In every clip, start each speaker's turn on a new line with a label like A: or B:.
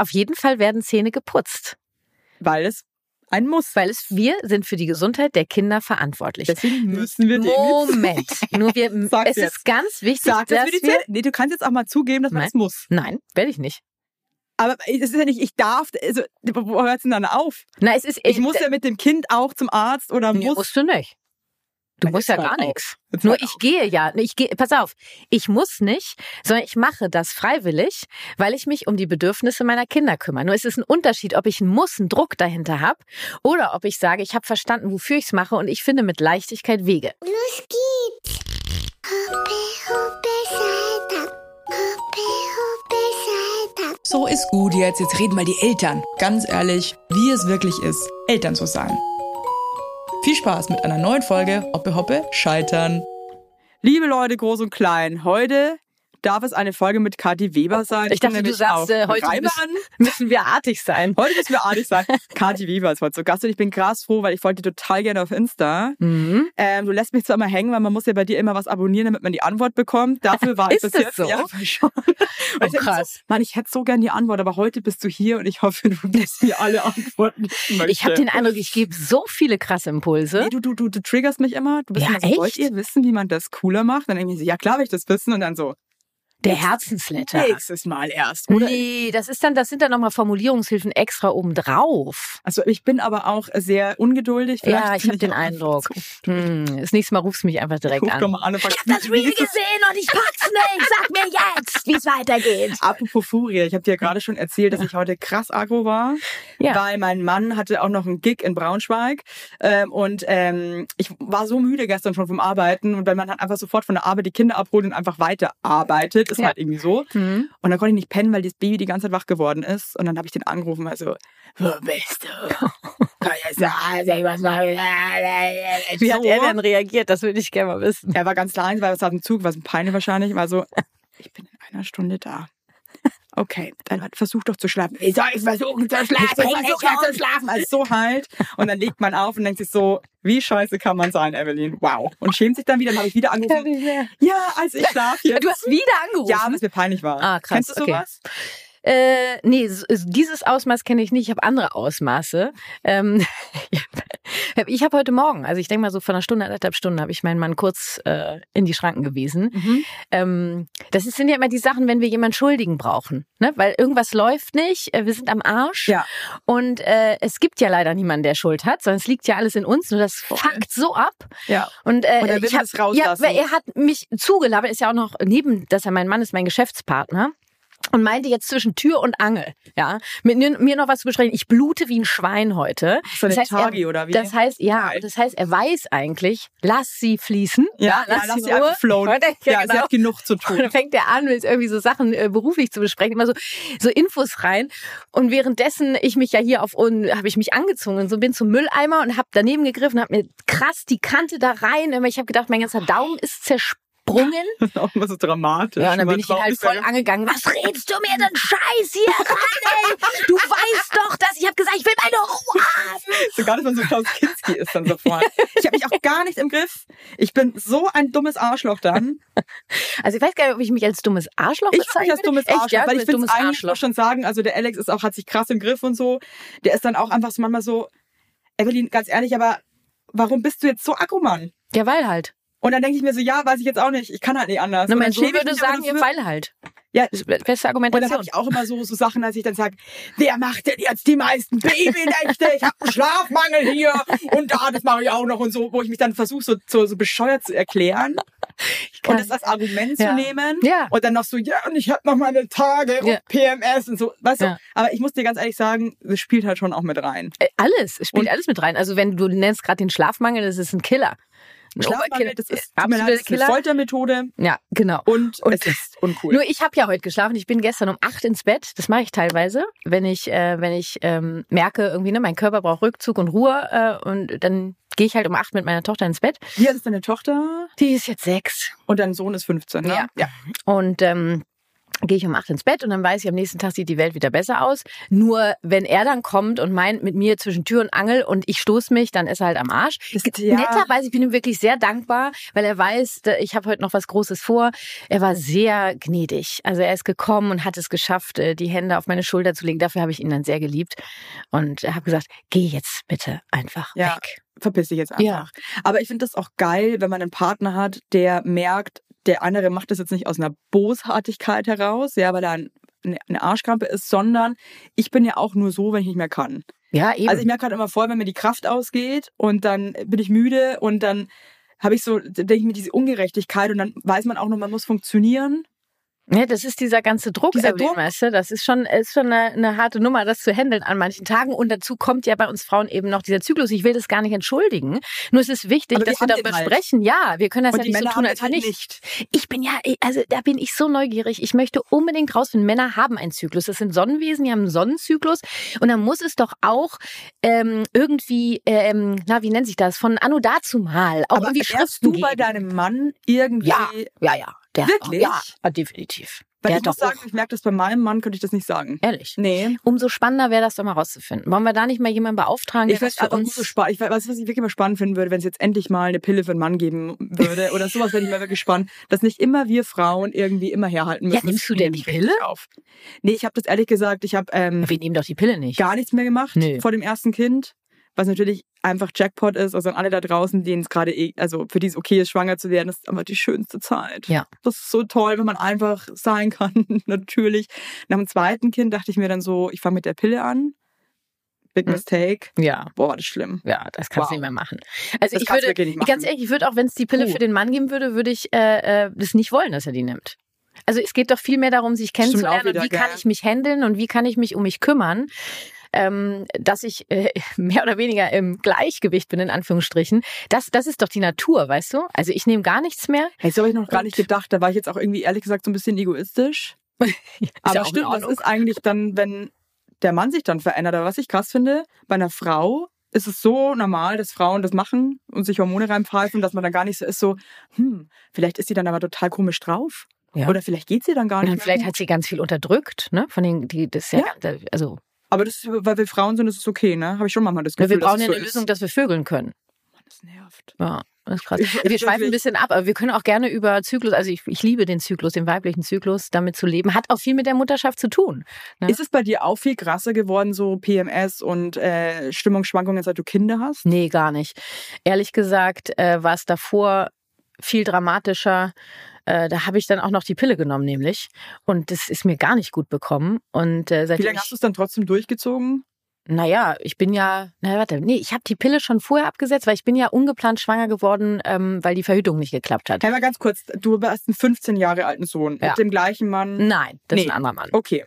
A: auf jeden Fall werden Zähne geputzt.
B: Weil es ein Muss.
A: Weil es wir sind für die Gesundheit der Kinder verantwortlich.
B: Deswegen müssen wir
A: Moment. Nur wir, es
B: jetzt.
A: ist ganz wichtig,
B: Sag das
A: dass
B: die
A: wir,
B: Zähne. Nee, du kannst jetzt auch mal zugeben, dass man
A: Nein.
B: es muss.
A: Nein, werde ich nicht.
B: Aber es ist ja nicht, ich darf, also, wo hört es denn dann auf?
A: Na, es ist,
B: Ich muss ja mit dem Kind auch zum Arzt oder
A: Nee,
B: muss.
A: musst du nicht. Du musst ja gar nichts. Nur ich
B: auf.
A: gehe ja, ich gehe, pass auf, ich muss nicht, sondern ich mache das freiwillig, weil ich mich um die Bedürfnisse meiner Kinder kümmere. Nur es ist ein Unterschied, ob ich einen Muss, einen Druck dahinter habe oder ob ich sage, ich habe verstanden, wofür ich es mache und ich finde mit Leichtigkeit Wege.
C: Los geht's. Hoppe, hoppe, Salta. Hoppe, hoppe, Salta.
D: So ist gut jetzt. Jetzt reden mal die Eltern. Ganz ehrlich, wie es wirklich ist, Eltern zu sein. Viel Spaß mit einer neuen Folge Hoppe Hoppe Scheitern.
B: Liebe Leute, groß und klein, heute darf es eine Folge mit Kathi Weber sein.
A: Ich dachte, du sagst, äh, heute
B: Reibern.
A: müssen wir artig sein.
B: Heute müssen wir artig sein. Kathi Weber ist heute zu Gast und ich bin krass froh, weil ich folge dir total gerne auf Insta.
A: Mhm.
B: Ähm, du lässt mich zwar immer hängen, weil man muss ja bei dir immer was abonnieren, damit man die Antwort bekommt. Dafür war ich bis
A: das
B: jetzt
A: so?
B: ja, schon. Und ich
A: krass.
B: So, Mann, ich hätte so gern die Antwort, aber heute bist du hier und ich hoffe, du gibst mir alle Antworten. Ich,
A: habe den Eindruck, ich gebe so viele krasse Impulse.
B: Nee, du, du, du, du triggerst mich immer. Du bist
A: Ja,
B: immer so,
A: echt?
B: wollt ihr wissen, wie man das cooler macht? Dann denke ich so, ja klar will ich das wissen. Und dann so,
A: Der Herzensletter.
B: nächstes Mal erst. Oder
A: Nee, das ist dann, das sind dann nochmal Formulierungshilfen extra obendrauf.
B: Also ich bin aber auch sehr ungeduldig. Vielleicht
A: Ja, ich habe den Eindruck. Hm, das nächste Mal rufst du mich einfach direkt
B: Ruf doch
A: an.
B: mal an und frag,
A: Das Reel gesehen und ich pack's nicht. Sag mir jetzt, wie es weitergeht.
B: Apropos Furie, ich habe dir ja gerade schon erzählt, dass ich heute krass aggro war,
A: Ja.
B: weil mein Mann hatte auch noch einen Gig in Braunschweig ähm, und ähm, ich war so müde gestern schon vom Arbeiten und wenn man dann einfach sofort von der Arbeit die Kinder abholt und einfach weiterarbeitet, ist
A: Ja.
B: halt irgendwie so.
A: Hm.
B: Und dann konnte ich nicht pennen, weil das Baby die ganze Zeit wach geworden ist und dann habe ich den angerufen, also wo bist du?
A: Wie hat er denn reagiert? Das würde ich gerne mal wissen.
B: Er war ganz leise, weil er saß im Zug, war ein Peine wahrscheinlich, war so, ich bin in einer Stunde da. Okay, dann versuch doch zu schlafen. Wie soll ich versuchen zu schlafen? Ich
A: bring
B: versuche ja zu schlafen. Also so halt. Und dann legt man auf und denkt sich so, wie scheiße kann man sein, Evelyn? Wow. Und schämt sich dann wieder, dann habe ich wieder angerufen. Ja, also ich schlafe jetzt.
A: Du hast wieder angerufen.
B: Ja, weil es mir peinlich war.
A: Ah, krass,
B: Kennst du
A: okay. Äh, nee, dieses Ausmaß kenne ich nicht. Ich habe andere Ausmaße. Ähm, ich habe heute Morgen, also ich denke mal so von einer Stunde, anderthalb Stunden, habe ich meinen Mann kurz äh, in die Schranken gewiesen.
B: Mhm.
A: Ähm, das sind ja immer die Sachen, wenn wir jemanden Schuldigen brauchen. Ne? Weil irgendwas läuft nicht, äh, wir sind am Arsch.
B: Ja.
A: Und äh, es gibt ja leider niemanden, der Schuld hat, sondern es liegt ja alles in uns. Nur das fuckt so ab.
B: Ja.
A: Und, äh,
B: Und er will
A: ich hab,
B: es rauslassen.
A: Ja, er hat mich zugelabert, ist ja auch noch neben, dass er mein Mann ist, mein Geschäftspartner. Und meinte jetzt zwischen Tür und Angel, ja, mit mir noch was zu besprechen. Ich blute wie ein Schwein heute.
B: So eine
A: das heißt,
B: Tagi
A: er,
B: oder wie?
A: Das heißt, ja, das heißt, er weiß eigentlich, lass sie fließen.
B: Ja, ja, lass sie einfach flowen.
A: Und dann-
B: Ja,
A: genau.
B: sie hat genug zu
A: Und
B: tun.
A: dann fängt er an, mit irgendwie so Sachen äh, beruflich zu besprechen, immer so, so Infos rein. Und währenddessen ich mich ja hier auf und habe ich mich angezogen und so bin zum Mülleimer und habe daneben gegriffen, habe mir krass die Kante da rein. Aber Ich habe gedacht, mein ganzer Daumen ist zersprungen.
B: Das ist auch immer so dramatisch.
A: Ja, und dann bin ich ihn halt voll angegangen. Was redest du mir denn Scheiß hier ran, ey? Du weißt doch, dass ich habe gesagt, ich will meine Ruhe haben.
B: Sogar, dass man so Klaus Kinski ist dann sofort. Ich habe mich auch gar nicht im Griff. Ich bin so ein dummes Arschloch dann.
A: Also ich weiß gar nicht, ob ich mich als dummes Arschloch
B: Ich
A: bezeichne.
B: habe mich als dummes
A: Echt,
B: Arschloch,
A: ja,
B: weil ich
A: dummes
B: eigentlich
A: Arschloch.
B: schon sagen, also der Alex ist auch, hat sich krass im Griff und so. Der ist dann auch einfach so manchmal so, Evelyn, ganz ehrlich, aber warum bist du jetzt so aggro, Mann?
A: Ja, weil halt.
B: Und dann denke ich mir so, ja, weiß ich jetzt auch nicht. Ich kann halt nicht anders.
A: Na, mein Sohn würde sagen, ja,
B: dafür-
A: weil halt.
B: Ja,
A: beste
B: und dann
A: Argumentation.
B: habe ich auch immer so, so Sachen, als ich dann sage, wer macht denn jetzt die meisten Babynächte? Ich habe einen Schlafmangel hier und da, das mache ich auch noch und so, wo ich mich dann versuche, so, so, so bescheuert zu erklären
A: kann-
B: und das als Argument
A: Ja.
B: zu nehmen.
A: Ja.
B: Und dann noch so, ja, und ich habe noch meine Tage
A: Ja.
B: und PMS und so. Weißt
A: Ja.
B: du? Aber ich muss dir ganz ehrlich sagen, das spielt halt schon auch mit rein.
A: Äh, Alles, es spielt
B: Und-
A: alles mit rein. Also wenn du nennst gerade den Schlafmangel, das ist ein Killer.
B: Schlafmangel, das ist, ist eine
A: Killer.
B: Foltermethode
A: Ja, genau.
B: und,
A: Und-
B: es ist uncool.
A: Nur ich habe ja heute geschlafen. Ich bin gestern um acht ins Bett. Das mache ich teilweise, wenn ich, äh, wenn ich ähm, merke, irgendwie, ne, mein Körper braucht Rückzug und Ruhe. Äh, und dann gehe ich halt um acht mit meiner Tochter ins Bett.
B: Wie alt ist deine Tochter?
A: Die ist jetzt sechs.
B: Und dein Sohn ist 15, ne?
A: Ja.
B: ja.
A: Und ähm, gehe ich um acht ins Bett und dann weiß ich, am nächsten Tag sieht die Welt wieder besser aus. Nur wenn er dann kommt und meint mit mir zwischen Tür und Angel und ich stoß mich, dann ist er halt am Arsch.
B: Das- ja.
A: Netterweise, ich bin ihm wirklich sehr dankbar, weil er weiß, ich habe heute noch was Großes vor. Er war sehr gnädig. Also er ist gekommen und hat es geschafft, äh, die Hände auf meine Schulter zu legen. Dafür habe ich ihn dann sehr geliebt und habe gesagt, geh jetzt bitte einfach
B: Ja.
A: weg.
B: verpiss dich jetzt einfach.
A: Ja.
B: Aber ich finde das auch geil, wenn man einen Partner hat, der merkt, der andere macht das jetzt nicht aus einer Bosartigkeit heraus, ja, weil er ein, eine Arschkrampe ist, sondern ich bin ja auch nur so, wenn ich nicht mehr kann.
A: Ja, eben.
B: Also ich merke halt immer voll, wenn mir die Kraft ausgeht und dann bin ich müde und dann habe ich so, denke ich mir diese Ungerechtigkeit und dann weiß man auch noch, man muss funktionieren.
A: Ja, das ist dieser ganze Druck,
B: Dieser Druck.
A: weißt du? Das ist schon, ist schon eine, eine harte Nummer, das zu handeln an manchen Tagen. Und dazu kommt ja bei uns Frauen eben noch dieser Zyklus. Ich will das gar nicht entschuldigen. Nur es ist wichtig,
B: wir
A: dass wir darüber
B: halt.
A: sprechen. Ja, wir können das
B: Und
A: ja nicht
B: Männer
A: so tun, als
B: halt
A: nicht. Ich bin ja, also da bin ich so neugierig. Ich möchte unbedingt rausfinden, Männer haben einen Zyklus. Das sind Sonnenwesen, die haben einen Sonnenzyklus. Und dann muss es doch auch ähm, irgendwie, ähm, na, wie nennt sich das? Von Anno dazu mal. Auch
B: Aber
A: irgendwie Schriften
B: du bei
A: geben.
B: deinem Mann irgendwie
A: Ja, ja, ja. Der,
B: Wirklich?
A: Ja, definitiv.
B: Weil
A: der
B: ich muss sagen, ich merke das bei meinem Mann, könnte ich das nicht sagen.
A: Ehrlich.
B: Nee.
A: Umso spannender wäre das doch mal rauszufinden. Wollen wir da nicht mal jemanden beauftragen, der
B: Ich
A: das
B: finde
A: für uns...
B: so spannend. Ich weiß, was ich wirklich mal spannend finden würde, wenn es jetzt endlich mal eine Pille für einen Mann geben würde oder sowas, wäre ich mal wirklich spannend, dass nicht immer wir Frauen irgendwie immer herhalten müssen.
A: Ja, nimmst du denn die Pille?
B: Auf. Nee, ich habe das ehrlich gesagt, ich habe ähm,
A: wir nehmen doch die Pille nicht.
B: gar nichts mehr gemacht
A: Nee.
B: vor dem ersten Kind, was natürlich einfach Jackpot ist. Also an alle da draußen, denen es gerade, eh- also für die es okay ist, schwanger zu werden, das ist einfach die schönste Zeit.
A: Ja.
B: Das ist so toll, wenn man einfach sein kann, natürlich. Nach dem zweiten Kind dachte ich mir dann so, ich fange mit der Pille an. Big
A: Hm.
B: mistake.
A: Ja.
B: Boah, das ist schlimm.
A: Ja, das kannst
B: Wow.
A: du nicht mehr machen. Also
B: Das
A: ich würde,
B: nicht
A: ganz
B: machen.
A: ehrlich, ich würde auch, wenn es die Pille
B: Puh.
A: für den Mann geben würde, würde ich äh, äh, das nicht wollen, dass er die nimmt. Also es geht doch viel mehr darum, sich kennenzulernen
B: wieder,
A: und wie kann
B: gell?
A: ich mich handeln und wie kann ich mich um mich kümmern, ähm, dass ich äh, mehr oder weniger im Gleichgewicht bin, in Anführungsstrichen. Das, das ist doch die Natur, weißt du? Also ich nehme gar nichts mehr.
B: Hey, so habe ich noch gar
A: Und-
B: nicht gedacht. Da war ich jetzt auch irgendwie ehrlich gesagt so ein bisschen egoistisch. Aber
A: ja in
B: stimmt, was ist eigentlich dann, wenn der Mann sich dann verändert? Aber was ich krass finde, bei einer Frau ist es so normal, dass Frauen das machen und sich Hormone reinpfeifen, dass man dann gar nicht so ist, so, hm, vielleicht ist sie dann aber total komisch drauf.
A: Ja.
B: Oder vielleicht geht sie dann gar
A: Und
B: nicht. mehr
A: vielleicht hat sie ganz viel unterdrückt, ne? Von den, die, das ist ja, also
B: Aber das ist, weil wir Frauen sind, ist es okay, ne? Habe ich schon manchmal das
A: wir
B: Gefühl.
A: brauchen
B: dass
A: ja
B: es
A: eine
B: so
A: Lösung,
B: Ist.
A: dass wir vögeln können.
B: Das nervt.
A: Ja, das ist krass. Wir schweifen ein bisschen ab, aber wir können auch gerne über Zyklus, also ich, ich liebe den Zyklus, den weiblichen Zyklus, damit zu leben, hat auch viel mit der Mutterschaft zu tun. Ne?
B: Ist es bei dir auch viel krasser geworden, so PMS und äh, Stimmungsschwankungen, seit du Kinder hast?
A: Nee, gar nicht. Ehrlich gesagt äh, war es davor viel dramatischer. Äh, da habe ich dann auch noch die Pille genommen, nämlich. Und das ist mir gar nicht gut bekommen. Und äh,
B: Wie
A: seitdem
B: lange hast du es dann trotzdem durchgezogen?
A: naja, ich bin ja, na warte, nee, ich habe die Pille schon vorher abgesetzt, weil ich bin ja ungeplant schwanger geworden, ähm, weil die Verhütung nicht geklappt hat.
B: Hey, mal ganz kurz, du hast einen 15 Jahre alten Sohn
A: Ja.
B: mit dem gleichen Mann.
A: Nein, das ist
B: Nee.
A: ein anderer Mann.
B: Okay.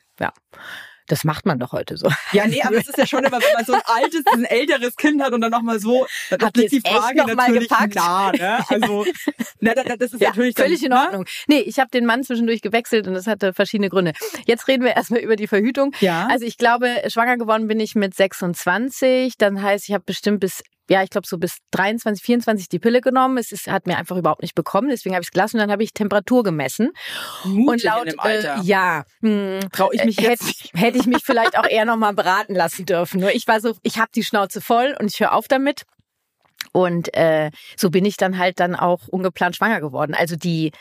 A: Das macht man doch heute so.
B: Ja, nee, aber es ist ja schon immer, wenn man so ein altes, ein älteres Kind hat und dann nochmal so, dann
A: Habt
B: liegt
A: ihr
B: die Frage
A: noch mal
B: natürlich
A: gepackt?
B: nah, ne? Also, na, da- das ist
A: Ja,
B: natürlich dann,
A: völlig in
B: ne?
A: Ordnung. Nee, ich habe den Mann zwischendurch gewechselt und das hatte verschiedene Gründe. Jetzt reden wir erstmal über die Verhütung.
B: Ja.
A: Also ich glaube, schwanger geworden bin ich mit 26. Dann heißt, ich habe bestimmt bis, ja, ich glaube so bis 23, 24 die Pille genommen. Es ist, hat mir einfach überhaupt nicht bekommen. Deswegen habe ich es gelassen und dann habe ich Temperatur gemessen.
B: Mutig
A: und laut. Äh, ja, hm,
B: Trau ich mich
A: äh,
B: jetzt
A: hätte, hätte ich mich vielleicht auch eher nochmal beraten lassen dürfen. Nur ich war so, ich habe die Schnauze voll und ich höre auf damit. Und äh, so bin ich dann halt dann auch ungeplant schwanger geworden. Also die,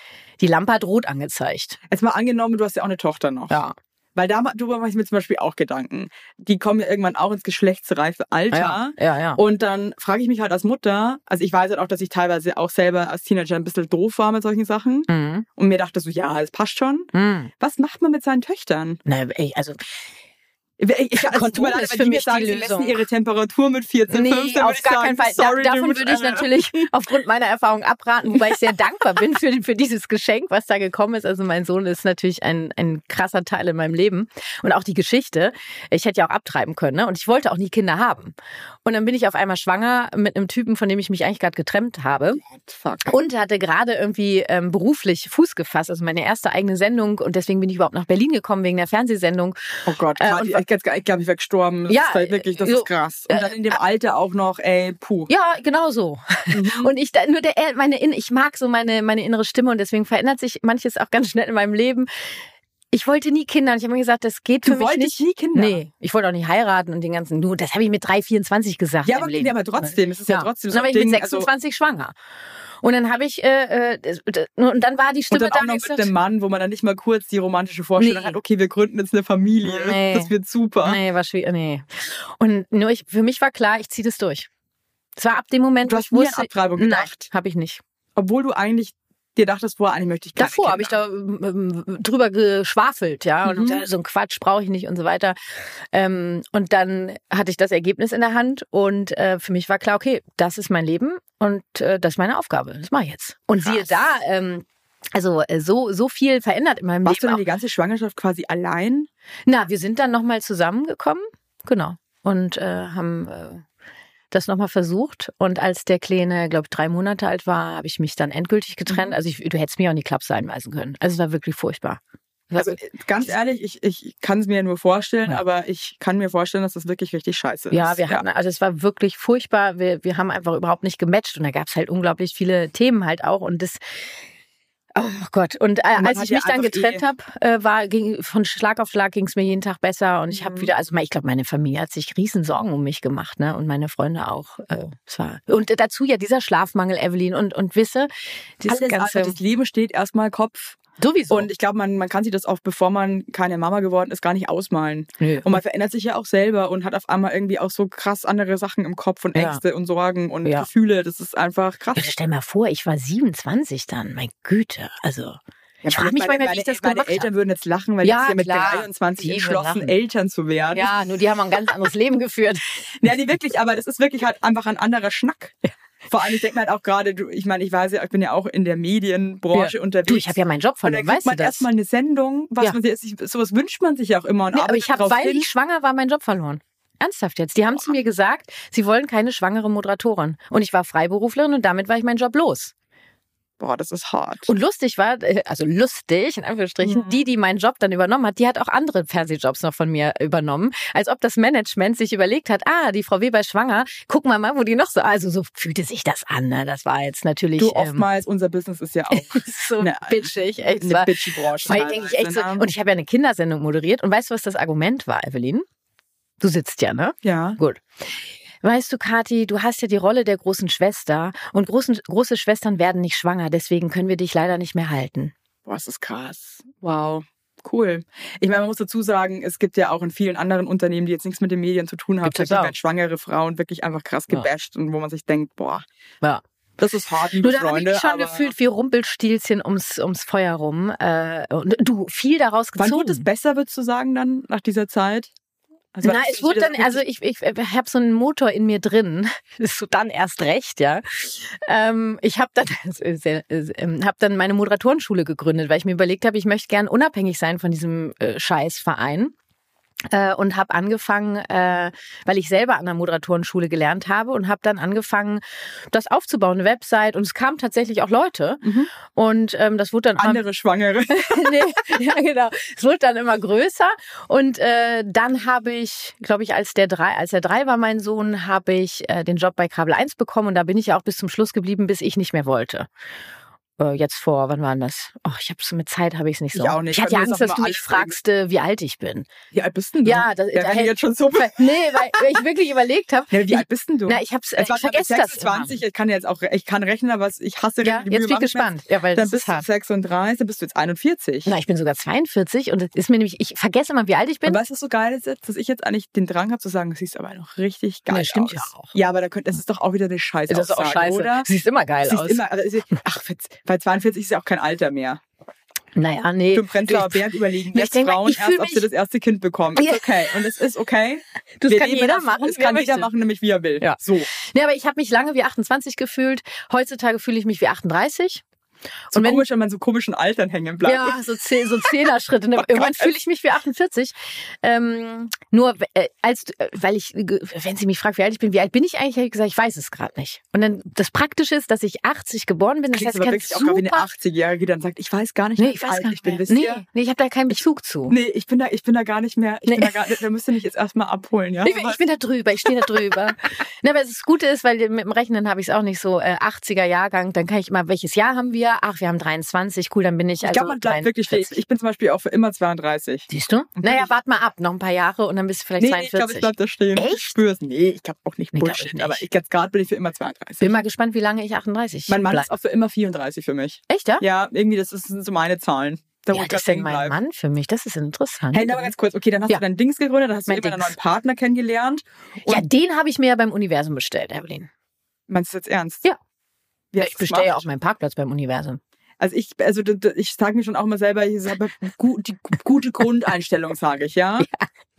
A: die Lampe hat rot angezeigt.
B: Jetzt mal angenommen, du hast ja auch eine Tochter noch.
A: Ja.
B: Weil da darüber mache ich mir zum Beispiel auch Gedanken. Die kommen ja irgendwann auch ins geschlechtsreife Alter.
A: Ja, ja, ja.
B: Und dann frage ich mich halt als Mutter, also ich weiß halt auch, dass ich teilweise auch selber als Teenager ein bisschen doof war mit solchen Sachen
A: Mhm.
B: und mir dachte so, ja, es passt schon.
A: Mhm.
B: Was macht man mit seinen Töchtern?
A: Na, ey, also
B: Ich, also,
A: Kondom
B: leid,
A: ist für mich
B: sagen,
A: die
B: sie
A: Lösung.
B: ihre Temperatur mit 14,
A: nee,
B: 15, würde
A: auf gar
B: sagen,
A: keinen Fall.
B: Sorry,
A: da, davon würde ich natürlich aufgrund meiner Erfahrung abraten, wobei ich sehr dankbar bin für, für dieses Geschenk, was da gekommen ist. Also mein Sohn ist natürlich ein, ein krasser Teil in meinem Leben. Und auch die Geschichte. Ich hätte ja auch abtreiben können. Ne? Und ich wollte auch nie Kinder haben. Und dann bin ich auf einmal schwanger mit einem Typen, von dem ich mich eigentlich gerade getrennt habe.
B: Fuck.
A: Und hatte gerade irgendwie ähm, beruflich Fuß gefasst, also meine erste eigene Sendung. Und deswegen bin ich überhaupt nach Berlin gekommen wegen der Fernsehsendung.
B: Oh Gott,
A: Äh, und-
B: ich, glaube, ich wäre gestorben. Das
A: Ja,
B: ist halt wirklich, das
A: so,
B: ist krass. Und dann in dem Alter auch noch, ey, puh.
A: Ja, genau so. Und ich da, nur der meine In- ich mag so meine meine innere Stimme und deswegen verändert sich manches auch ganz schnell in meinem Leben. Ich wollte nie Kinder und ich habe mir gesagt, das geht
B: Du
A: für mich
B: wolltest
A: nicht.
B: nie Kinder?
A: Nee, ich wollte auch nicht heiraten und den ganzen, nur das habe ich mit 3, 24 gesagt.
B: Ja, aber, nee, aber trotzdem, es ist ja, trotzdem
A: Dann
B: so
A: war
B: ein
A: ich mit
B: Ding, also,
A: 26 schwanger. Und dann habe ich, äh, äh, und dann war die
B: und
A: Stimme
B: dann
A: da
B: auch noch
A: und ich
B: mit
A: gesagt,
B: dem Mann, wo man dann nicht mal kurz die romantische Vorstellung
A: Nee.
B: hat, okay, wir gründen jetzt eine Familie,
A: Nee.
B: das wird super.
A: Nee, war schwierig. Nee. Und nur ich, für mich war klar, ich ziehe das durch. Es war ab dem Moment,
B: Du
A: wo
B: hast
A: ich
B: nie an
A: wusste,
B: Abtreibung
A: nein,
B: gedacht,
A: habe ich nicht.
B: obwohl du eigentlich dir dachtest, vorher eigentlich möchte ich keine
A: Davor habe ich da ähm, ähm, drüber geschwafelt, ja, und äh, so ein Quatsch brauche ich nicht und so weiter. Ähm, und dann hatte ich das Ergebnis in der Hand und äh, für mich war klar, okay, das ist mein Leben und äh, das ist meine Aufgabe. Das mache ich jetzt. Und siehe
B: Krass.
A: da, ähm, also äh, so so viel verändert in meinem
B: Warst du
A: Leben.
B: denn die ganze Schwangerschaft quasi allein?
A: Na, wir sind dann nochmal zusammengekommen, genau, und äh, haben äh, das nochmal versucht. Und als der Kleine, glaube ich, drei Monate alt war, habe ich mich dann endgültig getrennt.
B: Mhm.
A: Also ich, du hättest mir auch in die einweisen können. Also es war wirklich furchtbar.
B: Also äh, ganz ehrlich, ich, ich kann es mir nur vorstellen,
A: Ja.
B: aber ich kann mir vorstellen, dass das wirklich richtig scheiße ist.
A: Ja, wir hatten, also es war wirklich furchtbar. Wir, wir haben einfach überhaupt nicht gematcht und da gab es halt unglaublich viele Themen halt auch und das. Oh Gott. Und äh,
B: man
A: als ich mich dann getrennt
B: eh-
A: habe, äh, war ging von Schlag auf Schlag ging es mir jeden Tag besser und ich habe
B: Mhm.
A: wieder, also ich glaube, meine Familie hat sich riesen Sorgen um mich gemacht, ne? Und meine Freunde auch. Äh, es war und dazu ja dieser Schlafmangel, Evelyn und und wisse, das
B: Alles,
A: ganze
B: also das Leben steht erstmal Kopf.
A: Sowieso.
B: Und ich glaube, man, man kann sich das auch, bevor man keine Mama geworden ist, gar nicht ausmalen.
A: Nö.
B: Und man verändert sich ja auch selber und hat auf einmal irgendwie auch so krass andere Sachen im Kopf und
A: Ja.
B: Ängste und Sorgen und
A: Ja.
B: Gefühle. Das ist einfach krass.
A: Ja, stell mal vor, ich war 27 dann, mein Güte, also ich frage mich
B: meine,
A: manchmal, wie ich
B: meine,
A: das
B: meine
A: gemacht
B: Eltern
A: habe.
B: würden jetzt lachen, weil
A: Ja,
B: jetzt ja mit
A: klar.
B: 23
A: Die
B: entschlossen. Eltern zu werden.
A: Ja, nur die haben ein ganz anderes Leben geführt.
B: Ja, nee, wirklich, aber das ist wirklich halt einfach ein anderer Schnack. Vor allem, ich denke mir halt auch gerade, du, ich meine, ich weiß ja, ich bin ja auch in der Medienbranche
A: Ja.
B: unterwegs.
A: Du, ich habe ja meinen Job verloren, weißt du
B: man
A: das?
B: erstmal eine Sendung, was
A: Ja.
B: man sich, sowas wünscht man sich ja auch immer und
A: Nee, aber ich habe, weil
B: hin.
A: ich schwanger war, meinen Job verloren. Ernsthaft jetzt. Die haben zu mir gesagt, sie wollen keine schwangere Moderatorin. Und ich war Freiberuflerin und damit war ich meinen Job los.
B: Boah, das ist hart.
A: Und lustig war, äh, also lustig, in Anführungsstrichen,
B: Mhm.
A: die, die meinen Job dann übernommen hat, die hat auch andere Fernsehjobs noch von mir übernommen. Als ob das Management sich überlegt hat, ah, die Frau Weber ist schwanger, gucken wir mal, wo die noch so, also so fühlte sich das an. Ne? Das war jetzt natürlich
B: du,
A: ähm,
B: oftmals, unser Business ist ja auch
A: so
B: eine-
A: bitchig. Echt,
B: eine bitchy Branche.
A: Weil denke ich echt so, und ich habe ja eine Kindersendung moderiert und weißt du, was das Argument war, Evelyn? Du sitzt ja, ne?
B: ja.
A: Gut. Weißt du, Kathi, du hast ja die Rolle der großen Schwester und großen, große Schwestern werden nicht schwanger, deswegen können wir dich leider nicht mehr halten.
B: Boah, das ist krass. Wow. Cool. Ich meine, man muss dazu sagen, es gibt ja auch in vielen anderen Unternehmen, die jetzt nichts mit den Medien zu tun haben, da werden schwangere Frauen wirklich einfach krass
A: Ja.
B: gebasht und wo man sich denkt, boah,
A: Ja.
B: das ist hart, liebe
A: Nur da habe ich
B: Freunde.
A: mich schon
B: aber
A: gefühlt wie Rumpelstilzchen ums, ums Feuer rum. Äh, und du, viel daraus
B: Wann
A: gezogen.
B: wurde es besser, würdest du sagen, dann nach dieser Zeit? Also,
A: Na, es wurde dann,
B: so
A: also ich, ich, ich habe so einen Motor in mir drin. Das ist so dann erst recht, ja. Ähm, ich habe dann, sehr, äh, hab dann meine Moderatorenschule gegründet, weil ich mir überlegt habe, ich möchte gern unabhängig sein von diesem äh, Scheißverein. Äh, und habe angefangen, äh, weil ich selber an der Moderatorenschule gelernt habe und habe dann angefangen, das aufzubauen, eine Website. Und es kamen tatsächlich auch Leute.
B: Mhm.
A: Und ähm, das wurde dann immer
B: andere Schwangere.
A: nee, ja, genau. Es wurde dann immer größer und äh, dann habe ich, glaube ich, als der drei, als der drei war mein Sohn, habe ich äh, den Job bei Kabel 1 bekommen und da bin ich ja auch bis zum Schluss geblieben, bis ich nicht mehr wollte. Äh, jetzt vor, wann war denn das? Oh, ich habe so mit Zeit habe ich es nicht so.
B: Ich auch nicht.
A: Ich hatte ja
B: ist
A: Angst, dass du mich fragst, äh, wie alt ich bin.
B: Wie alt bist denn du?
A: Ja, das,
B: ja,
A: da hätte-
B: jetzt schon so.
A: Nee, weil, weil ich wirklich überlegt habe.
B: Ja, wie alt bist denn du?
A: Na, ich hab's, äh, ich vergesse das.
B: 26, ich kann jetzt auch, ich kann rechnen, aber ich hasse.
A: Ja,
B: die
A: jetzt bin ich gespannt. Ja, weil
B: Dann bist
A: ist
B: du
A: hart.
B: 36, dann bist du jetzt 41.
A: Na, ich bin sogar 42 und es ist mir nämlich, ich vergesse immer, wie alt ich bin.
B: Und weißt du, was so geil ist jetzt, dass ich jetzt eigentlich den Drang habe zu sagen, du siehst aber noch richtig geil
A: Ja, stimmt
B: aus.
A: ja auch.
B: Ja, aber da könnt, das ist doch auch wieder eine Scheiße.
A: das ist auch scheiße.
B: oder?
A: Siehst immer geil
B: Siehst
A: aus.
B: immer, also, ach, bei 42 ist ja auch kein Alter mehr.
A: naja, nee.
B: Du im Prenzlauer Berg überlegen jetzt Frauen erst, ob sie das erste Kind bekommen. Ist okay. Und es ist okay.
A: Das
B: Wir
A: kann jeder
B: das-
A: machen,
B: Das kann jeder
A: möchte.
B: machen, nämlich wie er will.
A: Ja.
B: So.
A: Nee, aber ich habe mich lange wie 28 gefühlt. Heutzutage fühle ich mich wie 38.
B: So
A: Und wenn-
B: komisch, wenn man so komischen Altern hängen bleibt.
A: Ja, so, zehn, so Zehner-Schritte. Ne? Irgendwann fühle ich mich wie 48. Ähm, nur, äh, als, äh, weil ich, ge- wenn sie mich fragt, wie alt ich bin, wie alt bin ich eigentlich, habe ich gesagt, ich weiß es gerade nicht. Und dann, das Praktische ist, dass ich 80 geboren bin. Das
B: Klingt
A: heißt, ich
B: aber
A: kann
B: wirklich auch wie eine
A: super...
B: 80-Jährige, die dann sagt, ich weiß gar nicht,
A: Nee,
B: wie
A: ich weiß
B: alt
A: gar
B: ich
A: nicht
B: bin.
A: mehr.
B: Wisst
A: Nee,
B: ihr?
A: nee, ich habe da keinen Bezug zu.
B: Nee, ich bin da, ich bin da gar nicht mehr, ich bin
A: Nee.
B: da gar nicht, da müsst ihr mich jetzt erstmal abholen, ja?
A: Ich, bin- ich bin da drüber, ich stehe da drüber. ne, aber das Gute ist, weil mit dem Rechnen habe ich es auch nicht so, äh, 80er Jahrgang, dann kann ich immer, welches Jahr haben wir? Ach, wir haben 23, cool, dann bin ich
B: Ich
A: also
B: glaube, man bleibt wirklich.
A: 43.
B: Ich bin zum Beispiel auch für immer 32.
A: Siehst du? Naja, warte mal ab, noch ein paar Jahre und dann bist du vielleicht
B: Nee, nee, ich glaube,
A: 42.
B: ich bleib da stehen.
A: Echt?
B: Ich spür's. Nee, ich glaube auch nicht
A: Nee,
B: Bullshit.
A: ich nicht.
B: Aber ich, jetzt gerade bin ich für immer 32.
A: bin mal gespannt, wie lange ich 38
B: mein Mann
A: bleib.
B: ist auch für immer 34 für mich.
A: Echt, ja?
B: Ja, irgendwie, das sind so meine Zahlen. Da
A: alt
B: grad
A: ist mein
B: bleib.
A: Mann für mich? Das ist interessant.
B: Hey, aber ganz kurz, okay, dann hast
A: Ja.
B: du dein Dings gegründet, dann hast du
A: Mein
B: eben einen
A: Dings.
B: neuen Partner kennengelernt.
A: Ja, den habe ich mir ja beim Universum bestellt, Evelyn.
B: Meinst du das jetzt ernst?
A: Ja.
B: Hast
A: Ich bestelle ja auch meinen Parkplatz beim Universum.
B: Also ich, also ich sage mir schon auch immer selber, ich habe die gute Grundeinstellung, sage ich, ja?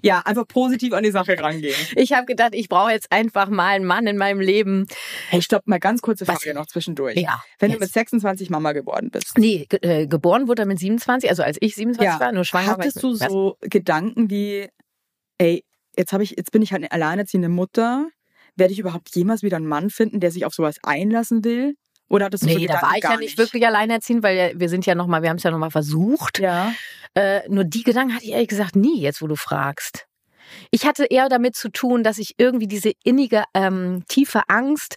B: ja? einfach positiv an die Sache rangehen.
A: Ich habe gedacht, ich brauche jetzt einfach mal einen Mann in meinem Leben.
B: Hey, stopp, mal ganz kurze
A: Was?
B: Frage noch zwischendurch.
A: Ja.
B: Wenn
A: jetzt.
B: du mit 26 Mama geworden bist,
A: Nee, ge äh, geboren wurde er mit 27, also als ich 27 war, nur schwanger
B: hattest du
A: Was?
B: so Gedanken wie, ey, jetzt habe ich, jetzt bin ich halt eine alleinerziehende Mutter, werde ich überhaupt jemals wieder einen Mann finden, der sich auf sowas einlassen will? Oder hattest du so
A: Nee, da
B: Gedanken
A: war ich ja nicht wirklich alleinerziehend, weil ja- wir sind ja noch mal, wir haben es ja noch mal versucht.
B: Ja.
A: Äh, nur die Gedanken hatte ich ehrlich gesagt nie, jetzt wo du fragst. Ich hatte eher damit zu tun, dass ich irgendwie diese innige, ähm, tiefe Angst,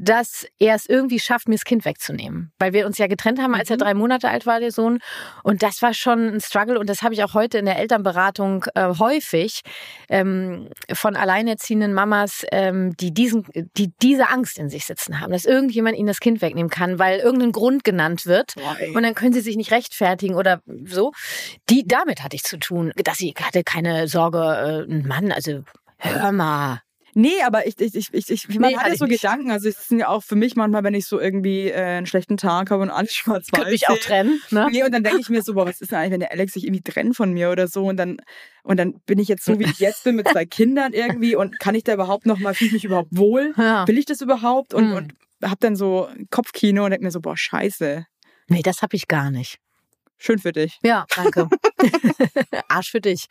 A: dass er es irgendwie schafft, mir das Kind wegzunehmen. Weil wir uns ja getrennt haben, als er
B: Mhm.
A: drei Monate alt war, der Sohn. Und das war schon ein Struggle. Und das habe ich auch heute in der Elternberatung äh, häufig ähm, von alleinerziehenden Mamas, ähm, die, diesen, die diese Angst in sich sitzen haben, dass irgendjemand ihnen das Kind wegnehmen kann, weil irgendein Grund genannt wird.
B: Boah, ey.
A: Und dann können sie sich nicht rechtfertigen oder so. Die, damit hatte ich zu tun, dass sie hatte keine Sorge, äh, ein Mann, also hör mal.
B: Nee, aber ich, ich, ich, ich, ich man
A: Nee,
B: hat ja
A: ich
B: so
A: nicht.
B: Gedanken. Also es sind ja auch für mich manchmal, wenn ich so irgendwie äh, einen schlechten Tag habe und alles schwarz
A: Könnte mich auch trennen. Ne?
B: Nee, und dann denke ich mir so, boah, was ist denn eigentlich, wenn der Alex sich irgendwie trennt von mir oder so und dann und dann bin ich jetzt so, wie ich jetzt bin, mit zwei Kindern irgendwie und kann ich da überhaupt noch mal, fühle ich mich überhaupt wohl?
A: Ja.
B: Will ich das überhaupt? Und,
A: Hm.
B: und hab dann so Kopfkino und denk mir so, boah, scheiße.
A: Nee, das habe ich gar nicht.
B: Schön für dich.
A: Ja, danke. Arsch für dich.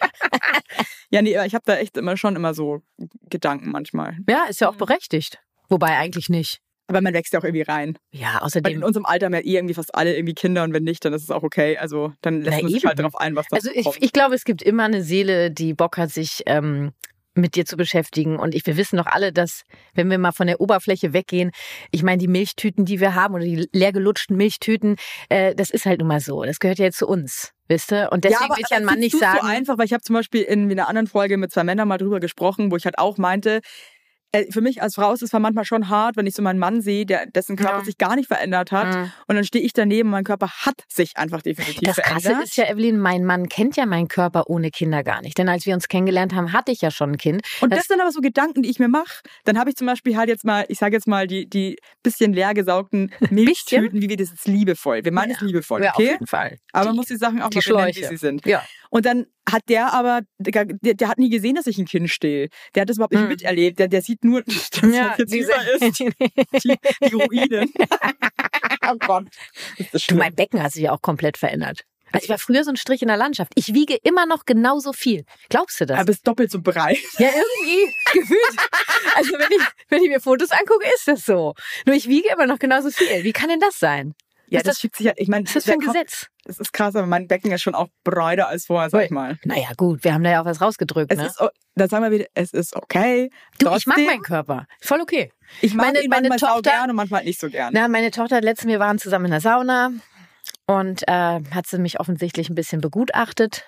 B: Ja, nee, ich habe da echt immer schon immer so Gedanken manchmal.
A: Ja, ist ja auch berechtigt. Wobei eigentlich nicht.
B: Aber man wächst ja auch irgendwie rein.
A: Ja,
B: Weil in
A: außerdem.
B: unserem Alter haben ja eh irgendwie fast alle irgendwie Kinder und wenn nicht, dann ist es auch okay. Also dann lässt
A: Na
B: man sich
A: eben.
B: halt darauf ein, was da
A: Also ich, ich glaube, es gibt immer eine Seele, die Bock hat, sich ähm, mit dir zu beschäftigen. Und ich, wir wissen doch alle, dass, wenn wir mal von der Oberfläche weggehen, ich meine, die Milchtüten, die wir haben oder die leer gelutschten Milchtüten, äh, das ist halt nun mal so. Das gehört ja jetzt zu uns, wisst ihr? Und deswegen will ich ja ein Mann nicht sagen.
B: so einfach, weil ich habe zum Beispiel in einer anderen Folge mit zwei Männern mal drüber gesprochen, wo ich halt auch meinte, für mich als Frau ist es manchmal schon hart, wenn ich so meinen Mann sehe, der, dessen Körper
A: Ja.
B: sich gar nicht verändert hat.
A: Mhm.
B: Und dann stehe ich daneben, mein Körper hat sich einfach definitiv
A: Das
B: verändert.
A: Krasse ist ja, Evelyn, mein Mann kennt ja meinen Körper ohne Kinder gar nicht. Denn als wir uns kennengelernt haben, hatte ich ja schon ein Kind.
B: und das,
A: das-
B: sind aber so Gedanken, die ich mir mache. Dann habe ich zum Beispiel halt jetzt mal, ich sage jetzt mal, die, die bisschen leer gesaugten Milchtüten, wie wir das jetzt liebevoll. Wir meinen es liebevoll,
A: Ja, auf
B: okay?
A: jeden Fall.
B: Aber
A: Die-
B: man muss die Sachen auch
A: die
B: mal benennen, wie sie sind.
A: Ja.
B: Und dann hat der aber, der, der, hat nie gesehen, dass ich ein Kind stehe. Der hat das überhaupt nicht
A: Hm.
B: miterlebt. Der, der sieht nur, dass was jetzt
A: diese-
B: über ist, die, die Ruinen. oh Gott. Das
A: Du, mein Becken hat sich ja auch komplett verändert. Also ich war früher so ein Strich in der Landschaft. Ich wiege immer noch genauso viel. Glaubst du das?
B: Aber es ist doppelt so breit.
A: ja, irgendwie gefühlt. Also wenn ich, wenn ich mir Fotos angucke, ist das so. Nur ich wiege immer noch genauso viel. Wie kann denn das sein?
B: Ja, das,
A: das-
B: schiebt sich halt, ich meine,
A: Was ist das für ein
B: Kopf-
A: Gesetz?
B: Das ist krass, aber mein Becken ist schon auch breiter als vorher, sag ich mal.
A: Naja, gut, wir haben da ja auch was rausgedrückt.
B: Es
A: Ne?
B: ist, o- da sagen wir wieder, es ist okay.
A: Du, ich mag
B: Trotzdem,
A: meinen Körper. Voll okay.
B: ich mag
A: meine-
B: ihn
A: meine
B: manchmal sau
A: Tochter-
B: gern und manchmal nicht so gern.
A: Na, meine Tochter hat letztens, wir waren zusammen in der Sauna und äh, hat sie mich offensichtlich ein bisschen begutachtet.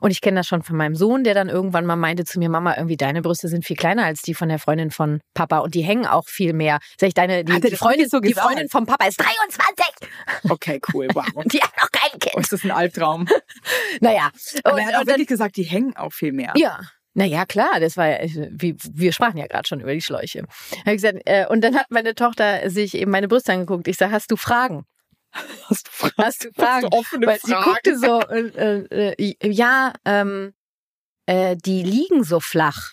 A: Und ich kenne das schon von meinem Sohn, der dann irgendwann mal meinte zu mir, Mama, irgendwie deine Brüste sind viel kleiner als die von der Freundin von Papa und die hängen auch viel mehr. Sag ich, deine, die, die Freundin,
B: wirklich so
A: die? Freundin vom Papa ist 23
B: Okay, cool, wow.
A: und die hat noch kein
B: Oh,
A: Kind.
B: ist das ein Albtraum?
A: Naja.
B: Aber
A: und,
B: er hat auch
A: und dann,
B: wirklich gesagt, die hängen auch viel mehr.
A: ja. Naja, klar, das war ja, wie, wir sprachen ja gerade schon über die Schläuche. Hab ich gesagt, äh, und dann hat meine Tochter sich eben meine Brüste angeguckt. Ich sage, hast du Fragen?
B: Hast du Fragen?
A: Hast du Fragen?
B: Hast du offene
A: Weil sie
B: Fragen?
A: guckte so, äh, äh, äh, ja, ähm, äh, die liegen so flach.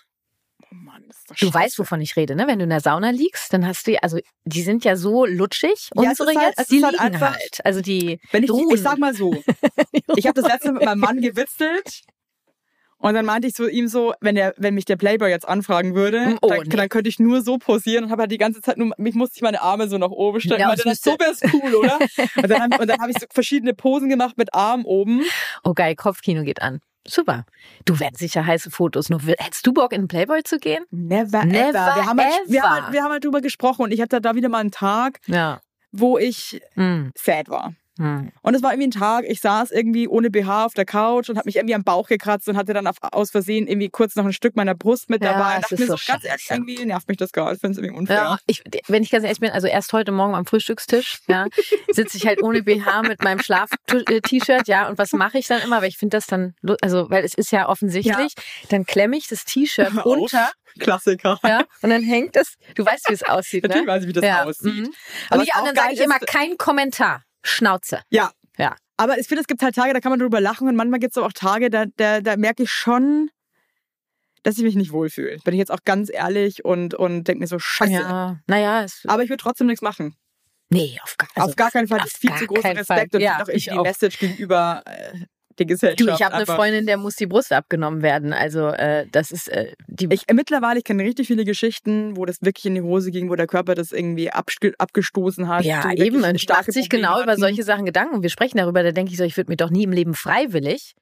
B: Oh Mann, das ist doch
A: Du
B: scheiße.
A: weißt, wovon ich rede, ne? Wenn du in der Sauna liegst, dann hast du, ja- also die sind ja so lutschig,
B: Ja,
A: unsere
B: halt-
A: jetzt, die
B: halt
A: liegen
B: einfach-
A: halt. Also die
B: Wenn ich, ich sag mal so, ich habe das letzte Mal mit meinem Mann gewitzelt und dann meinte ich so ihm so, wenn der, wenn mich der Playboy jetzt anfragen würde,
A: Oh,
B: dann,
A: nee.
B: dann könnte ich nur so posieren und habe halt die ganze Zeit nur, mich musste ich meine Arme so nach oben stellen.
A: Ja,
B: Ja, meinte, das so wär's cool, oder? und dann, und dann habe ich so verschiedene Posen gemacht mit Arm oben.
A: oh geil, Kopfkino geht an. Super. Du werden sicher heiße Fotos. Will- hättest du Bock in den Playboy zu gehen?
B: Never,
A: Never
B: ever. Wir haben, halt, wir, haben
A: ever.
B: halt, wir haben halt drüber gesprochen und ich hatte da wieder mal einen Tag,
A: Ja.
B: wo ich
A: Hm.
B: sad war.
A: Hm.
B: Und es war irgendwie ein Tag, ich saß irgendwie ohne BH auf der Couch und habe mich irgendwie am Bauch gekratzt und hatte dann auf, aus Versehen irgendwie kurz noch ein Stück meiner Brust mit
A: Ja,
B: dabei. Und
A: es
B: dachte
A: ist
B: mir
A: so
B: so, ganz ehrlich, irgendwie nervt mich das gar. Ich finde es irgendwie unfair.
A: Ja, ich, wenn ich ganz ehrlich bin, also erst heute Morgen am Frühstückstisch, ja, sitze ich halt ohne BH mit meinem Schlaf-T-Shirt, ja, und was mache ich dann immer? Weil ich finde das dann, also, weil es ist ja offensichtlich, dann klemme ich das T-Shirt unter,
B: Klassiker.
A: ja, und dann hängt das, du weißt, wie es aussieht,
B: Natürlich
A: ne?
B: weiß ich, wie das
A: ja.
B: aussieht.
A: mhm.
B: Aber
A: Und,
B: was
A: ja, und dann sage ich immer kein Kommentar. Schnauze.
B: Ja.
A: Ja.
B: Aber ich finde, es gibt halt Tage, da kann man drüber lachen und manchmal gibt es auch Tage, da, da, da merke ich schon, dass ich mich nicht wohlfühle. Bin ich jetzt auch ganz ehrlich und, und denke mir so, scheiße.
A: Ja, naja, es,
B: Aber ich würde trotzdem nichts machen.
A: nee, auf gar, also,
B: auf gar keinen Fall. Das ist viel zu großer Respekt
A: Fall.
B: und
A: Ja,
B: auch
A: ich
B: irgendwie die. Message gegenüber äh, der Gesellschaft.
A: Du, ich habe eine. Freundin, der muss die Brust abgenommen werden. Also äh, das ist äh, die.
B: Ich, mittlerweile, ich kenne richtig viele Geschichten, wo das wirklich in die Hose ging, wo der Körper das irgendwie abge abgestoßen hat.
A: ja,
B: die
A: eben. Und
B: starke
A: macht sich
B: Probleme
A: genau über
B: hatten.
A: solche Sachen Gedanken. Wir sprechen darüber. Da denke ich so, ich würde mir doch nie im Leben freiwillig.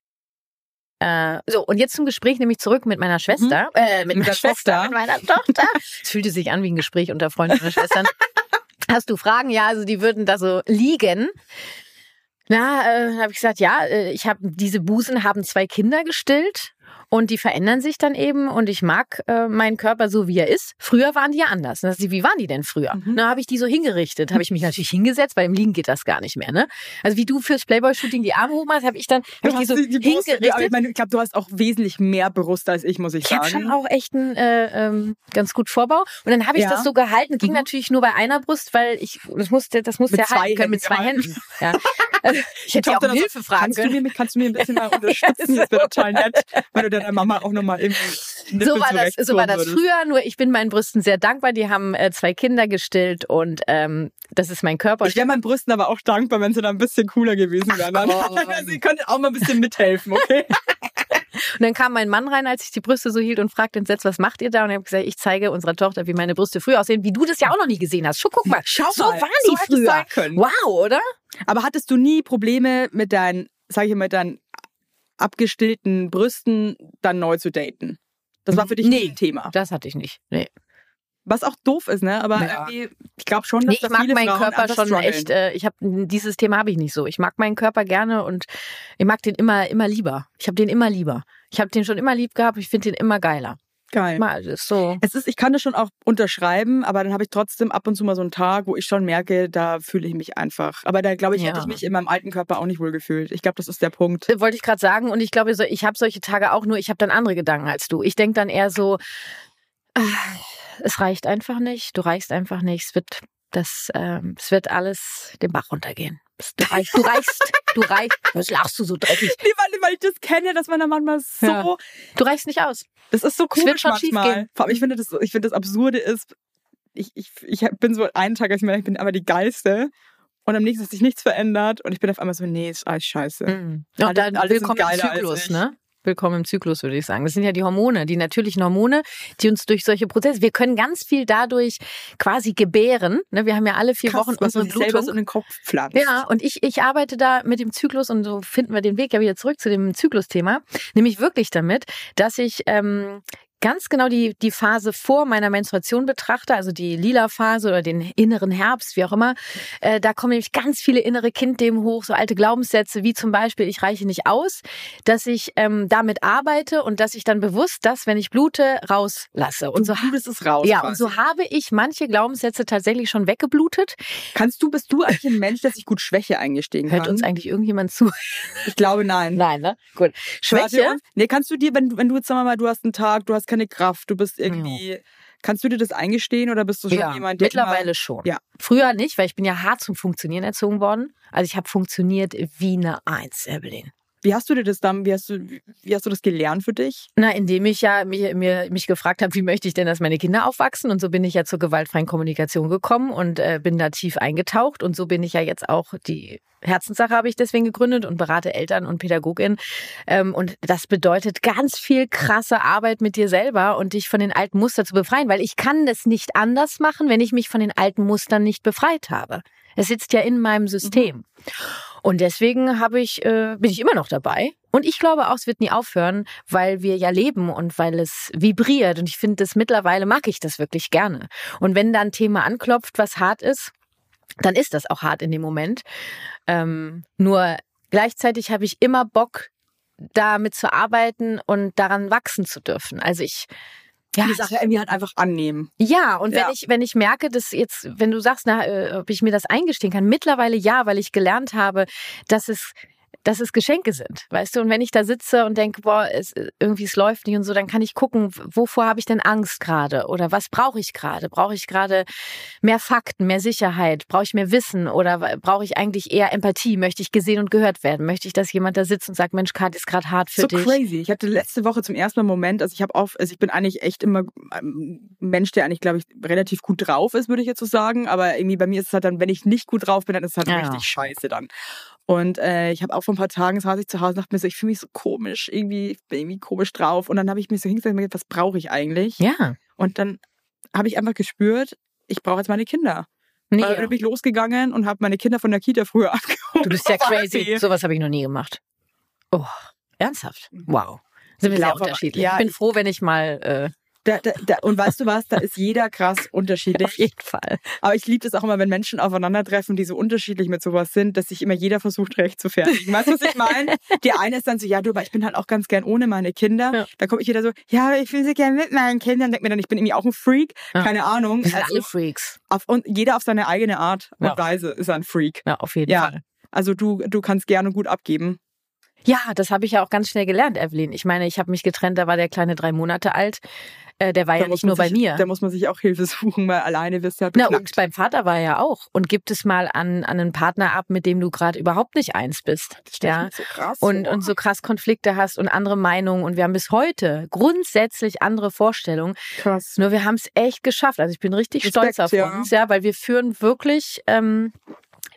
A: Äh, so, und jetzt zum Gespräch nämlich zurück mit meiner Schwester. Äh, mit,
B: Mhm. Mit
A: meiner
B: der
A: Schwester,
B: Tochter.
A: mit meiner Tochter. Es fühlte sich an wie ein Gespräch unter Freunden und Schwestern. Hast du Fragen? Ja, also die würden da so liegen. Na, äh, habe ich gesagt, ja, äh, ich habe diese Busen haben zwei Kinder gestillt und die verändern sich dann eben und ich mag äh, meinen Körper so wie er ist. Früher waren die ja anders. Sie, wie waren die denn früher?
B: Mhm.
A: Na, habe ich die so hingerichtet, habe ich mich natürlich hingesetzt, weil im Liegen geht das gar nicht mehr, ne? Also wie du fürs Playboy-Shooting die Arme hoch machst, habe ich dann hab ich die so
B: die, die Brust,
A: hingerichtet.
B: ich, meine, ich glaube, du hast auch wesentlich mehr Brust als ich, muss ich,
A: Ich habe
B: sagen.
A: schon auch echt einen äh, ähm, ganz gut Vorbau. Und dann habe ich
B: Ja.
A: das so gehalten. Ging
B: Mhm.
A: natürlich nur bei einer Brust, weil ich das musste, das musste
B: Mit
A: ja
B: zwei
A: halten können mit zwei
B: Händen
A: Händen. Ja. Also, ich hätte ja auch um Hilfe fragen
B: kannst
A: können.
B: Du mir, kannst du mir ein bisschen mal unterstützen? Das wäre total nett, wenn du deiner Mama auch nochmal irgendwie
A: So war das, so war das
B: würdest.
A: früher. Nur ich bin meinen Brüsten sehr dankbar. Die haben äh, zwei Kinder gestillt und ähm, das ist mein Körper.
B: Ich wäre meinen Brüsten aber auch dankbar, wenn sie da ein bisschen cooler gewesen wären. Dann-
A: komm.
B: Also, ihr könnt auch mal ein bisschen mithelfen, okay?
A: Und dann kam mein Mann rein, als ich die Brüste so hielt und fragte entsetzt, was macht ihr da? Und ich habe gesagt, ich zeige unserer Tochter, wie meine Brüste früher aussehen, wie du das ja auch noch nie gesehen hast. Schau, guck mal,
B: Schau
A: so
B: mal,
A: waren
B: so
A: die
B: es
A: früher. Wow, oder?
B: Aber hattest du nie Probleme mit deinen, sag ich mal, mit deinen abgestillten Brüsten dann neu zu daten? Das war für dich
A: Nee.
B: nie ein Thema.
A: Das hatte ich nicht. Nee.
B: Was auch doof ist, ne? Aber
A: Ja.
B: irgendwie, ich glaube schon, dass
A: Nee, ich
B: da
A: mag
B: viele
A: meinen
B: Frauen
A: Körper schon
B: strugglen.
A: echt. Äh, ich habe dieses Thema habe ich nicht so. Ich mag meinen Körper gerne und ich mag den immer immer lieber. Ich habe den immer lieber. Ich habe den schon immer lieb gehabt. Ich finde den immer geiler.
B: Geil.
A: Mal, das ist so.
B: Es ist, ich kann das schon auch unterschreiben, aber dann habe ich trotzdem ab und zu mal so einen Tag, wo ich schon merke, da fühle ich mich einfach. Aber da glaube ich, hätte
A: Ja.
B: ich mich in meinem alten Körper auch nicht wohl gefühlt. Ich glaube, das ist der Punkt.
A: Äh, Wollte ich gerade sagen und ich glaube, so, ich habe solche Tage auch nur. Ich habe dann andere Gedanken als du. Ich denke dann eher so, ah, es reicht einfach nicht. Du reichst einfach nicht. Es wird das, ähm, es wird alles den Bach runtergehen. Du reichst, du reichst, du reichst. Was lachst du so dreckig?
B: Nee, weil, weil ich das kenne, dass man da manchmal so,
A: Ja. Du reichst nicht aus.
B: das ist so
A: Es wird schon
B: manchmal. Vor allem, ich finde das, ich finde das Absurde ist, ich, ich, ich bin so einen Tag, als ich meine, ich bin aber die Geilste. Und am nächsten hat sich nichts verändert und ich bin auf einmal so, nee, ist alles scheiße.
A: Mhm.
B: Alle-
A: Und dann
B: alle sind
A: willkommen im Zyklus, ne? Willkommen im Zyklus, würde ich sagen. Das sind ja die Hormone, die natürlichen Hormone, die uns durch solche Prozesse, wir können ganz viel dadurch quasi gebären. Ne? Wir haben ja alle vier
B: Krass,
A: Wochen unsere
B: sich selber
A: Blutung.
B: so in den Kopf pflanzt.
A: Ja, und ich, ich arbeite da mit dem Zyklus und so finden wir den Weg ja wieder zurück zu dem Zyklusthema. Nämlich wirklich damit, dass ich ähm, ganz genau die, die Phase vor meiner Menstruation betrachte, also die lila Phase oder den inneren Herbst, wie auch immer. Äh, da kommen nämlich ganz viele innere Kindthemen hoch, so alte Glaubenssätze wie zum Beispiel, ich reiche nicht aus, dass ich ähm, damit arbeite und dass ich dann bewusst das, wenn ich blute, rauslasse. Und
B: Und
A: so
B: blutest es raus.
A: ja,
B: quasi.
A: und so habe ich manche Glaubenssätze tatsächlich schon weggeblutet.
B: Kannst du, bist du eigentlich ein Mensch, der sich gut Schwäche eingestehen
A: Hört
B: kann?
A: uns eigentlich irgendjemand zu?
B: ich glaube, nein.
A: Nein, ne? Gut. Schwäche?
B: Nee, kannst du dir, wenn, du- wenn du jetzt sagen wir mal, du hast einen Tag, du hast keine Kraft, du bist irgendwie, kannst du dir das eingestehen oder bist du schon
A: Ja,
B: jemand, der
A: mittlerweile
B: immer,
A: schon.
B: Ja.
A: Früher nicht, weil ich bin ja hart zum Funktionieren erzogen worden. Also ich habe funktioniert wie eine Eins, Evelyn.
B: Wie hast du dir das dann, wie hast du, wie hast du das gelernt für dich?
A: Na, indem ich ja mir, mir, mich gefragt habe, wie möchte ich denn, dass meine Kinder aufwachsen? Und so bin ich ja zur gewaltfreien Kommunikation gekommen und äh, bin da tief eingetaucht. Und so bin ich ja jetzt auch die Herzenssache habe ich deswegen gegründet und berate Eltern und Pädagoginnen. Ähm, und das bedeutet ganz viel krasse Arbeit mit dir selber und dich von den alten Mustern zu befreien, weil ich kann das nicht anders machen, wenn ich mich von den alten Mustern nicht befreit habe. Es sitzt ja in meinem System. Und deswegen habe ich, äh, bin ich immer noch dabei. Und ich glaube auch, es wird nie aufhören, weil wir ja leben und weil es vibriert. Und ich finde das mittlerweile mag ich das wirklich gerne. Und wenn da ein Thema anklopft, was hart ist, dann ist das auch hart in dem Moment. Ähm, nur gleichzeitig habe ich immer Bock, damit zu arbeiten und daran wachsen zu dürfen. Also ich ja,
B: Die Sache irgendwie halt einfach annehmen.
A: ja, und wenn
B: Ja.
A: ich, wenn ich merke, dass jetzt, wenn du sagst, na, äh, ob ich mir das eingestehen kann, mittlerweile ja, weil ich gelernt habe, dass es, dass es Geschenke sind, weißt du? Und wenn ich da sitze und denke, boah, es, irgendwie es läuft nicht und so, dann kann ich gucken, wovor habe ich denn Angst gerade? Oder was brauche ich gerade? Brauche ich gerade mehr Fakten, mehr Sicherheit? Brauche ich mehr Wissen? Oder brauche ich eigentlich eher Empathie? Möchte ich gesehen und gehört werden? Möchte ich, dass jemand da sitzt und sagt, Mensch, Kat, ist gerade hart für
B: so
A: dich?
B: crazy. Ich hatte letzte Woche zum ersten Mal einen Moment, also ich habe auf, also ich bin eigentlich echt immer ein Mensch, der eigentlich, glaube ich, relativ gut drauf ist, würde ich jetzt so sagen. Aber irgendwie bei mir ist es halt dann, wenn ich nicht gut drauf bin, dann ist es halt
A: Ja.
B: richtig scheiße dann. Und äh, ich habe auch vor ein paar Tagen saß ich zu Hause und dachte mir so, ich fühle mich so komisch, irgendwie, ich bin irgendwie komisch drauf. Und dann habe ich mich so hingesetzt und mir gedacht, was brauche ich eigentlich?
A: Ja.
B: Und dann habe ich einfach gespürt, ich brauche jetzt meine Kinder.
A: Nee,
B: Dann bin ich losgegangen und habe meine Kinder von der Kita früher abgeholt.
A: Du bist ja crazy. Sowas habe ich noch nie gemacht. Oh, ernsthaft? Wow. Sind wir sehr unterschiedlich.
B: ja,
A: ich bin froh, wenn ich mal äh,
B: Da, da, da, und weißt du was, da ist jeder krass
A: auf
B: unterschiedlich.
A: jeden Fall.
B: Aber ich liebe es auch immer, wenn Menschen aufeinandertreffen, die so unterschiedlich mit sowas sind, dass sich immer jeder versucht, recht zu fertigen. Weißt du, was ich meine? Die eine ist dann so, ja, du, aber ich bin halt auch ganz gern ohne meine Kinder.
A: Ja.
B: Da komme ich wieder so, ja, aber ich will so gern mit meinen Kindern. Denk mir dann, ich bin irgendwie auch ein Freak.
A: Ja.
B: Keine Ahnung.
A: Wir sind
B: Also,
A: alle Freaks.
B: auf, und jeder auf seine eigene Art und
A: Ja.
B: Weise ist ein Freak.
A: Ja, auf jeden
B: Ja.
A: Fall.
B: Also du, du kannst gerne gut abgeben.
A: Ja, das habe ich ja auch ganz schnell gelernt, Evelyn. Ich meine, ich habe mich getrennt, da war der Kleine drei Monate alt. Äh, der war ja
B: Da muss
A: nicht nur bei
B: sich,
A: mir.
B: Da muss man sich auch Hilfe suchen, weil alleine wirst du halt
A: Na,
B: beknackt.
A: und beim Vater war er ja auch. Und gibt es mal an, an einen Partner ab, mit dem du gerade überhaupt nicht eins bist.
B: Das ich
A: Ja.
B: so krass
A: und, und so krass Konflikte hast und andere Meinungen und wir haben bis heute grundsätzlich andere Vorstellungen.
B: krass.
A: Nur wir haben es echt geschafft. Also ich bin richtig
B: Respekt,
A: stolz auf
B: ja.
A: uns, ja, weil wir führen wirklich, ähm,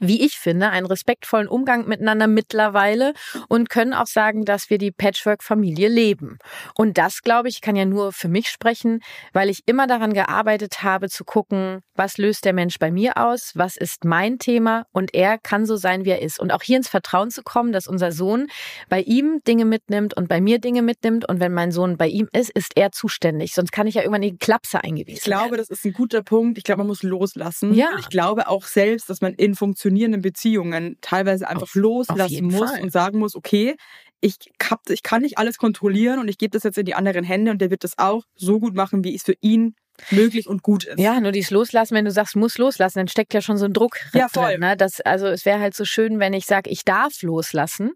A: wie ich finde, einen respektvollen Umgang miteinander mittlerweile und können auch sagen, dass wir die Patchwork-Familie leben. Und das, glaube ich, kann ja nur für mich sprechen, weil ich immer daran gearbeitet habe, zu gucken, was löst der Mensch bei mir aus, was ist mein Thema und er kann so sein, wie er ist. Und auch hier ins Vertrauen zu kommen, dass unser Sohn bei ihm Dinge mitnimmt und bei mir Dinge mitnimmt und wenn mein Sohn bei ihm ist, ist er zuständig. Sonst kann ich ja irgendwann in die Klapse eingewiesen
B: Ich glaube, das ist ein guter Punkt. Ich glaube, man muss loslassen.
A: Ja.
B: Und ich glaube auch selbst, dass man in funktionierenden Beziehungen teilweise einfach
A: Auf-
B: loslassen
A: auf
B: muss
A: Fall.
B: und sagen muss, okay, ich, hab, ich kann nicht alles kontrollieren und ich gebe das jetzt in die anderen Hände und der wird das auch so gut machen, wie es für ihn möglich und gut ist.
A: Ja, nur dieses Loslassen, wenn du sagst, muss loslassen, dann steckt ja schon so ein Druck
B: Ja, voll.
A: drin. Ne? Das, also es wäre halt so schön, wenn ich sage, ich darf loslassen.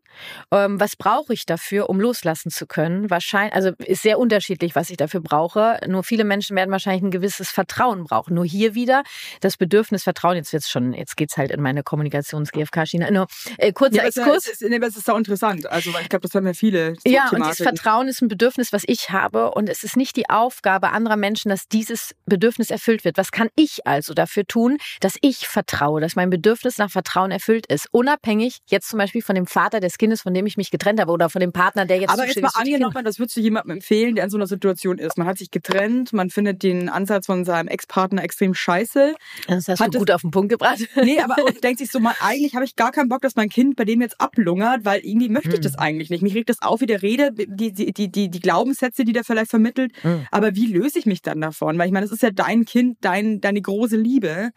A: Ähm, was brauche ich dafür, um loslassen zu können? Wahrscheinlich, also ist sehr unterschiedlich, was ich dafür brauche. Nur viele Menschen werden wahrscheinlich ein gewisses Vertrauen brauchen. Nur hier wieder das Bedürfnis Vertrauen. Jetzt wird's schon, jetzt geht's halt in meine Kommunikations-GFK-Schiene. Nur äh, kurzer
B: ist,
A: Exkurs.
B: ist, nee, aber es ist auch interessant. Also, ich glaube, das haben ja viele.
A: Ja, und
B: Thematiken.
A: Vertrauen ist ein Bedürfnis, was ich habe. Und es ist nicht die Aufgabe anderer Menschen, dass dieses Bedürfnis erfüllt wird. Was kann ich also dafür tun, dass ich vertraue, dass mein Bedürfnis nach Vertrauen erfüllt ist? Unabhängig jetzt zum Beispiel von dem Vater des Kindes, von dem ich mich getrennt habe oder von dem Partner, der jetzt
B: Aber jetzt mal angenommen, das würdest du jemandem empfehlen, der in so einer Situation ist. Man hat sich getrennt, man findet den Ansatz von seinem Ex-Partner extrem scheiße.
A: Das hast
B: Hat
A: du gut auf den Punkt gebracht.
B: Nee, aber denkt sich so, man, eigentlich habe ich gar keinen Bock, dass mein Kind bei dem jetzt ablungert, weil irgendwie möchte ich das eigentlich nicht. Mich regt das auf, wie der Rede, die, die, die, die, Glaubenssätze, die der vielleicht vermittelt.
A: Mhm.
B: Aber wie löse ich mich dann davon? Weil ich meine, das ist ja dein Kind, dein, deine große Liebe.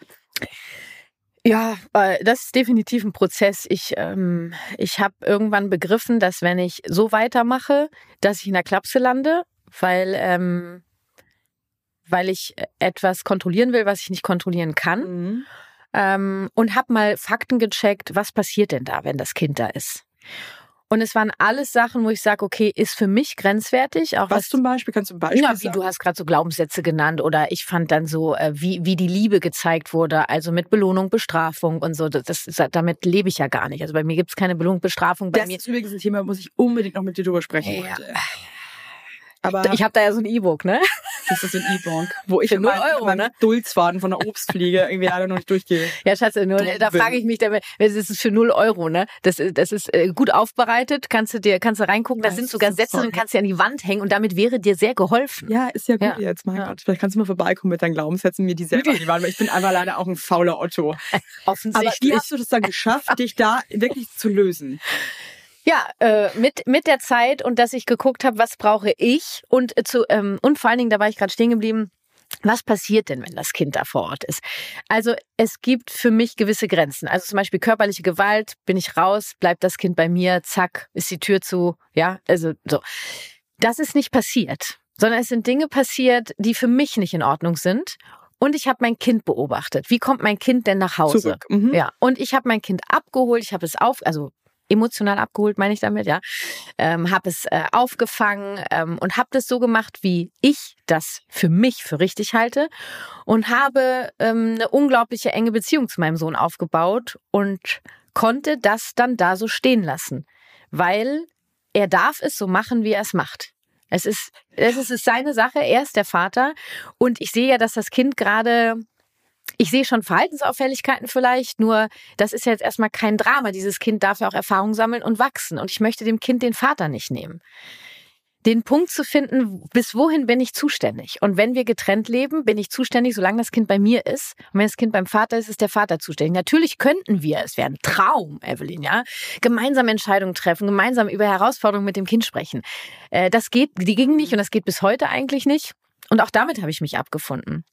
A: Ja, das ist definitiv ein Prozess. Ich, ähm, ich habe irgendwann begriffen, dass wenn ich so weitermache, dass ich in der Klapse lande, weil, ähm, weil ich etwas kontrollieren will, was ich nicht kontrollieren kann. Ähm, und habe mal Fakten gecheckt, was passiert denn da, wenn das Kind da ist. Und es waren alles Sachen, wo ich sage, okay, ist für mich grenzwertig. Auch
B: Was zum Beispiel? Kannst du ein Beispiel
A: ja, wie
B: sagen?
A: du hast gerade so Glaubenssätze genannt oder ich fand dann so, äh, wie, wie die Liebe gezeigt wurde, also mit Belohnung, Bestrafung und so. Das, das, damit lebe ich ja gar nicht. Also bei mir gibt's keine Belohnung, Bestrafung. Bei
B: Das
A: mir,
B: ist übrigens ein Thema, muss ich unbedingt noch mit dir drüber sprechen
A: Ja.
B: heute. Aber
A: ich habe da ja so ein E-Book, ne?
B: Das ist ein E-Bonk, wo ich meinem-
A: Euro,
B: meinem
A: ne?
B: Dulzfaden von der Obstfliege irgendwie leider noch nicht durchgehe.
A: Ja, Schatz, nur, da frage ich mich, das ist für null Euro, ne? Das, ist- das ist äh, gut aufbereitet, kannst du dir, kannst du reingucken, da
B: Das
A: sind sogar
B: so
A: Sätze
B: toll.
A: kannst du an die Wand hängen und damit wäre dir sehr geholfen.
B: Ja, ist ja gut
A: Ja.
B: jetzt, mein
A: Ja.
B: Gott. Vielleicht kannst du mal vorbeikommen mit deinen Glaubenssätzen, mir die selber an die Wand, weil ich bin einfach leider auch ein fauler Otto. Aber
A: Offensichtlich.
B: wie hast du das dann geschafft, dich da wirklich zu lösen?
A: Ja, äh, mit, mit der Zeit und dass ich geguckt habe, was brauche ich und äh, zu ähm, und vor allen Dingen, da war ich gerade stehen geblieben, Was passiert denn, wenn das Kind da vor Ort ist? Also es gibt für mich gewisse Grenzen. Also zum Beispiel körperliche Gewalt, bin ich raus, bleibt das Kind bei mir, zack, ist die Tür zu, ja, also so. Das ist nicht passiert, sondern es sind Dinge passiert, die für mich nicht in Ordnung sind. Und ich habe mein Kind beobachtet. Wie kommt mein Kind denn nach Hause?
B: Mhm.
A: Ja, und ich habe mein Kind abgeholt, ich habe es auf, also emotional abgeholt, meine ich damit, ja. Ähm, habe es äh, aufgefangen ähm, und habe das so gemacht, wie ich das für mich für richtig halte und habe ähm, eine unglaubliche enge Beziehung zu meinem Sohn aufgebaut und konnte das dann da so stehen lassen, weil er darf es so machen, wie er es macht. Es ist, es ist, es ist seine Sache, er ist der Vater und ich sehe ja, dass das Kind gerade ich sehe schon Verhaltensauffälligkeiten vielleicht, nur das ist jetzt erstmal kein Drama. Dieses Kind darf ja auch Erfahrung sammeln und wachsen. Und ich möchte dem Kind den Vater nicht nehmen. Den Punkt zu finden, bis wohin bin ich zuständig? Und wenn wir getrennt leben, bin ich zuständig, solange das Kind bei mir ist. Und wenn das Kind beim Vater ist, ist der Vater zuständig. Natürlich könnten wir, es wäre ein Traum, Evelyn, ja, gemeinsam Entscheidungen treffen, gemeinsam über Herausforderungen mit dem Kind sprechen. Äh, Das geht, die ging nicht und das geht bis heute eigentlich nicht. Und auch damit habe ich mich abgefunden.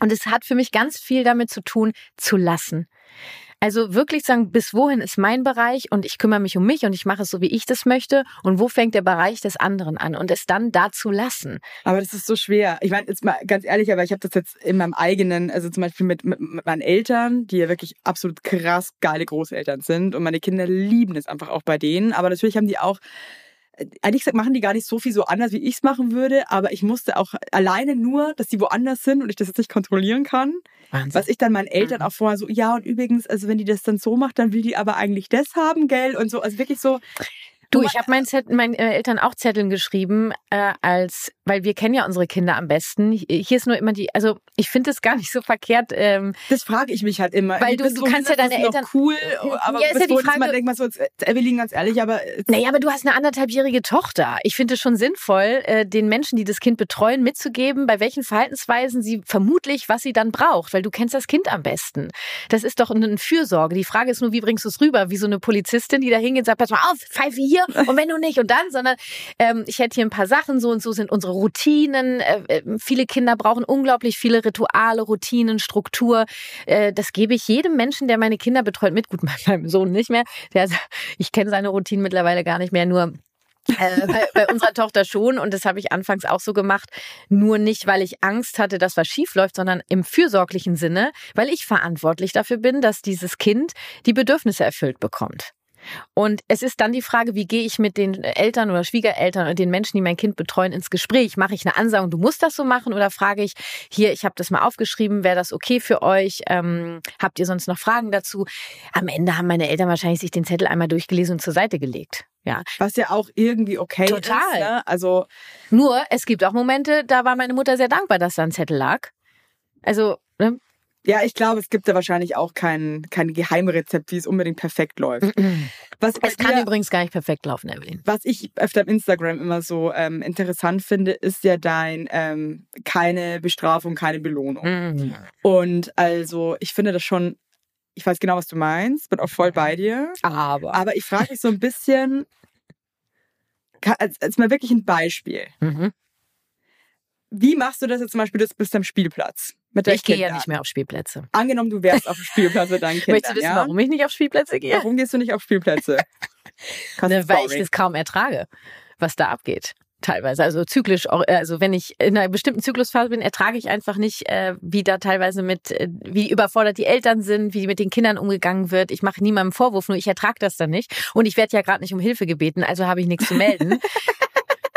A: Und es hat für mich ganz viel damit zu tun, zu lassen. Also wirklich sagen, bis wohin ist mein Bereich und ich kümmere mich um mich und ich mache es so, wie ich das möchte und wo fängt der Bereich des anderen an und es dann da zu lassen.
B: Aber das ist so schwer. Ich meine, jetzt mal ganz ehrlich, aber ich habe das jetzt in meinem eigenen, also zum Beispiel mit, mit, mit meinen Eltern, die ja wirklich absolut krass geile Großeltern sind und meine Kinder lieben es einfach auch bei denen. Aber natürlich haben die auch ehrlich gesagt machen die gar nicht so viel so anders, wie ich es machen würde, aber ich musste auch alleine nur, dass die woanders sind und ich das jetzt nicht kontrollieren kann.
A: Wahnsinn.
B: Was ich dann meinen Eltern
A: Mhm.
B: auch vorher so, ja und übrigens, also wenn die das dann so macht, dann will die aber eigentlich das haben, gell? Und so, also wirklich so,
A: Du, ich habe meinen, Zettel, meinen äh, Eltern auch Zetteln geschrieben, äh, als, weil wir kennen ja unsere Kinder am besten. Hier ist nur immer die, also ich finde es gar nicht so verkehrt. Ähm,
B: das frage ich mich halt immer.
A: Weil du- du kannst ja deine Eltern-
B: cool, aber
A: Ja, ist ja die Frage-
B: man denkt man so, Evelyn, ganz ehrlich, aber
A: Naja, aber du hast eine anderthalbjährige Tochter. Ich finde es schon sinnvoll, äh, den Menschen, die das Kind betreuen, mitzugeben, bei welchen Verhaltensweisen sie vermutlich, was sie dann braucht, weil du kennst das Kind am besten. Das ist doch eine Fürsorge. Die Frage ist nur, wie bringst du es rüber? Wie so eine Polizistin, die da hingeht und sagt, pass mal auf, pfeife hier und wenn du nicht und dann, sondern ähm, ich hätte hier ein paar Sachen, so und so sind unsere Routinen. Äh, äh, viele Kinder brauchen unglaublich viele Rituale, Routinen, Struktur. Äh, das gebe ich jedem Menschen, der meine Kinder betreut, mit. Gut, meinem Sohn nicht mehr. Der, ich kenne seine Routinen mittlerweile gar nicht mehr, nur äh, bei, bei unserer Tochter schon und das habe ich anfangs auch so gemacht, nur nicht, weil ich Angst hatte, dass was schief läuft, sondern im fürsorglichen Sinne, weil ich verantwortlich dafür bin, dass dieses Kind die Bedürfnisse erfüllt bekommt. Und es ist dann die Frage, wie gehe ich mit den Eltern oder Schwiegereltern und den Menschen, die mein Kind betreuen, ins Gespräch? Mache ich eine Ansage, du musst das so machen oder frage ich, hier, ich habe das mal aufgeschrieben, wäre das okay für euch? Ähm, habt ihr sonst noch Fragen dazu? Am Ende haben meine Eltern wahrscheinlich sich den Zettel einmal durchgelesen und zur Seite gelegt. Ja,
B: was ja auch irgendwie okay
A: Total.
B: ist. Ne? Also
A: Nur, es gibt auch Momente, da war meine Mutter sehr dankbar, dass da ein Zettel lag. Also, ne?
B: Ja, ich glaube, es gibt da wahrscheinlich auch kein, kein Geheimrezept, wie es unbedingt perfekt läuft. Was
A: es kann
B: dir-
A: übrigens gar nicht perfekt laufen, Evelyn.
B: Was ich auf deinem Instagram immer so ähm, interessant finde, ist ja dein ähm, keine Bestrafung, keine Belohnung.
A: Mhm.
B: Und also ich finde das schon, ich weiß genau, was du meinst, bin auch voll bei dir.
A: Aber.
B: Aber ich frage mich so ein bisschen, ka- als, als mal wirklich ein Beispiel.
A: Mhm.
B: Wie machst du das jetzt zum Beispiel, du bist am Spielplatz mit
A: Ich gehe ja nicht mehr auf Spielplätze.
B: Angenommen, du wärst auf dem Spielplatz mit deinen Kindern.
A: Möchtest du wissen,
B: ja?
A: warum ich nicht auf Spielplätze gehe?
B: Warum gehst du nicht auf Spielplätze?
A: Ne, weil ich das kaum ertrage, was da abgeht. Teilweise. Also zyklisch, also wenn ich in einer bestimmten Zyklusphase bin, ertrage ich einfach nicht, äh, wie da teilweise mit, äh, wie überfordert die Eltern sind, wie mit den Kindern umgegangen wird. Ich mache niemandem Vorwurf, nur ich ertrage das dann nicht. Und ich werde ja gerade nicht um Hilfe gebeten, also habe ich nichts zu melden.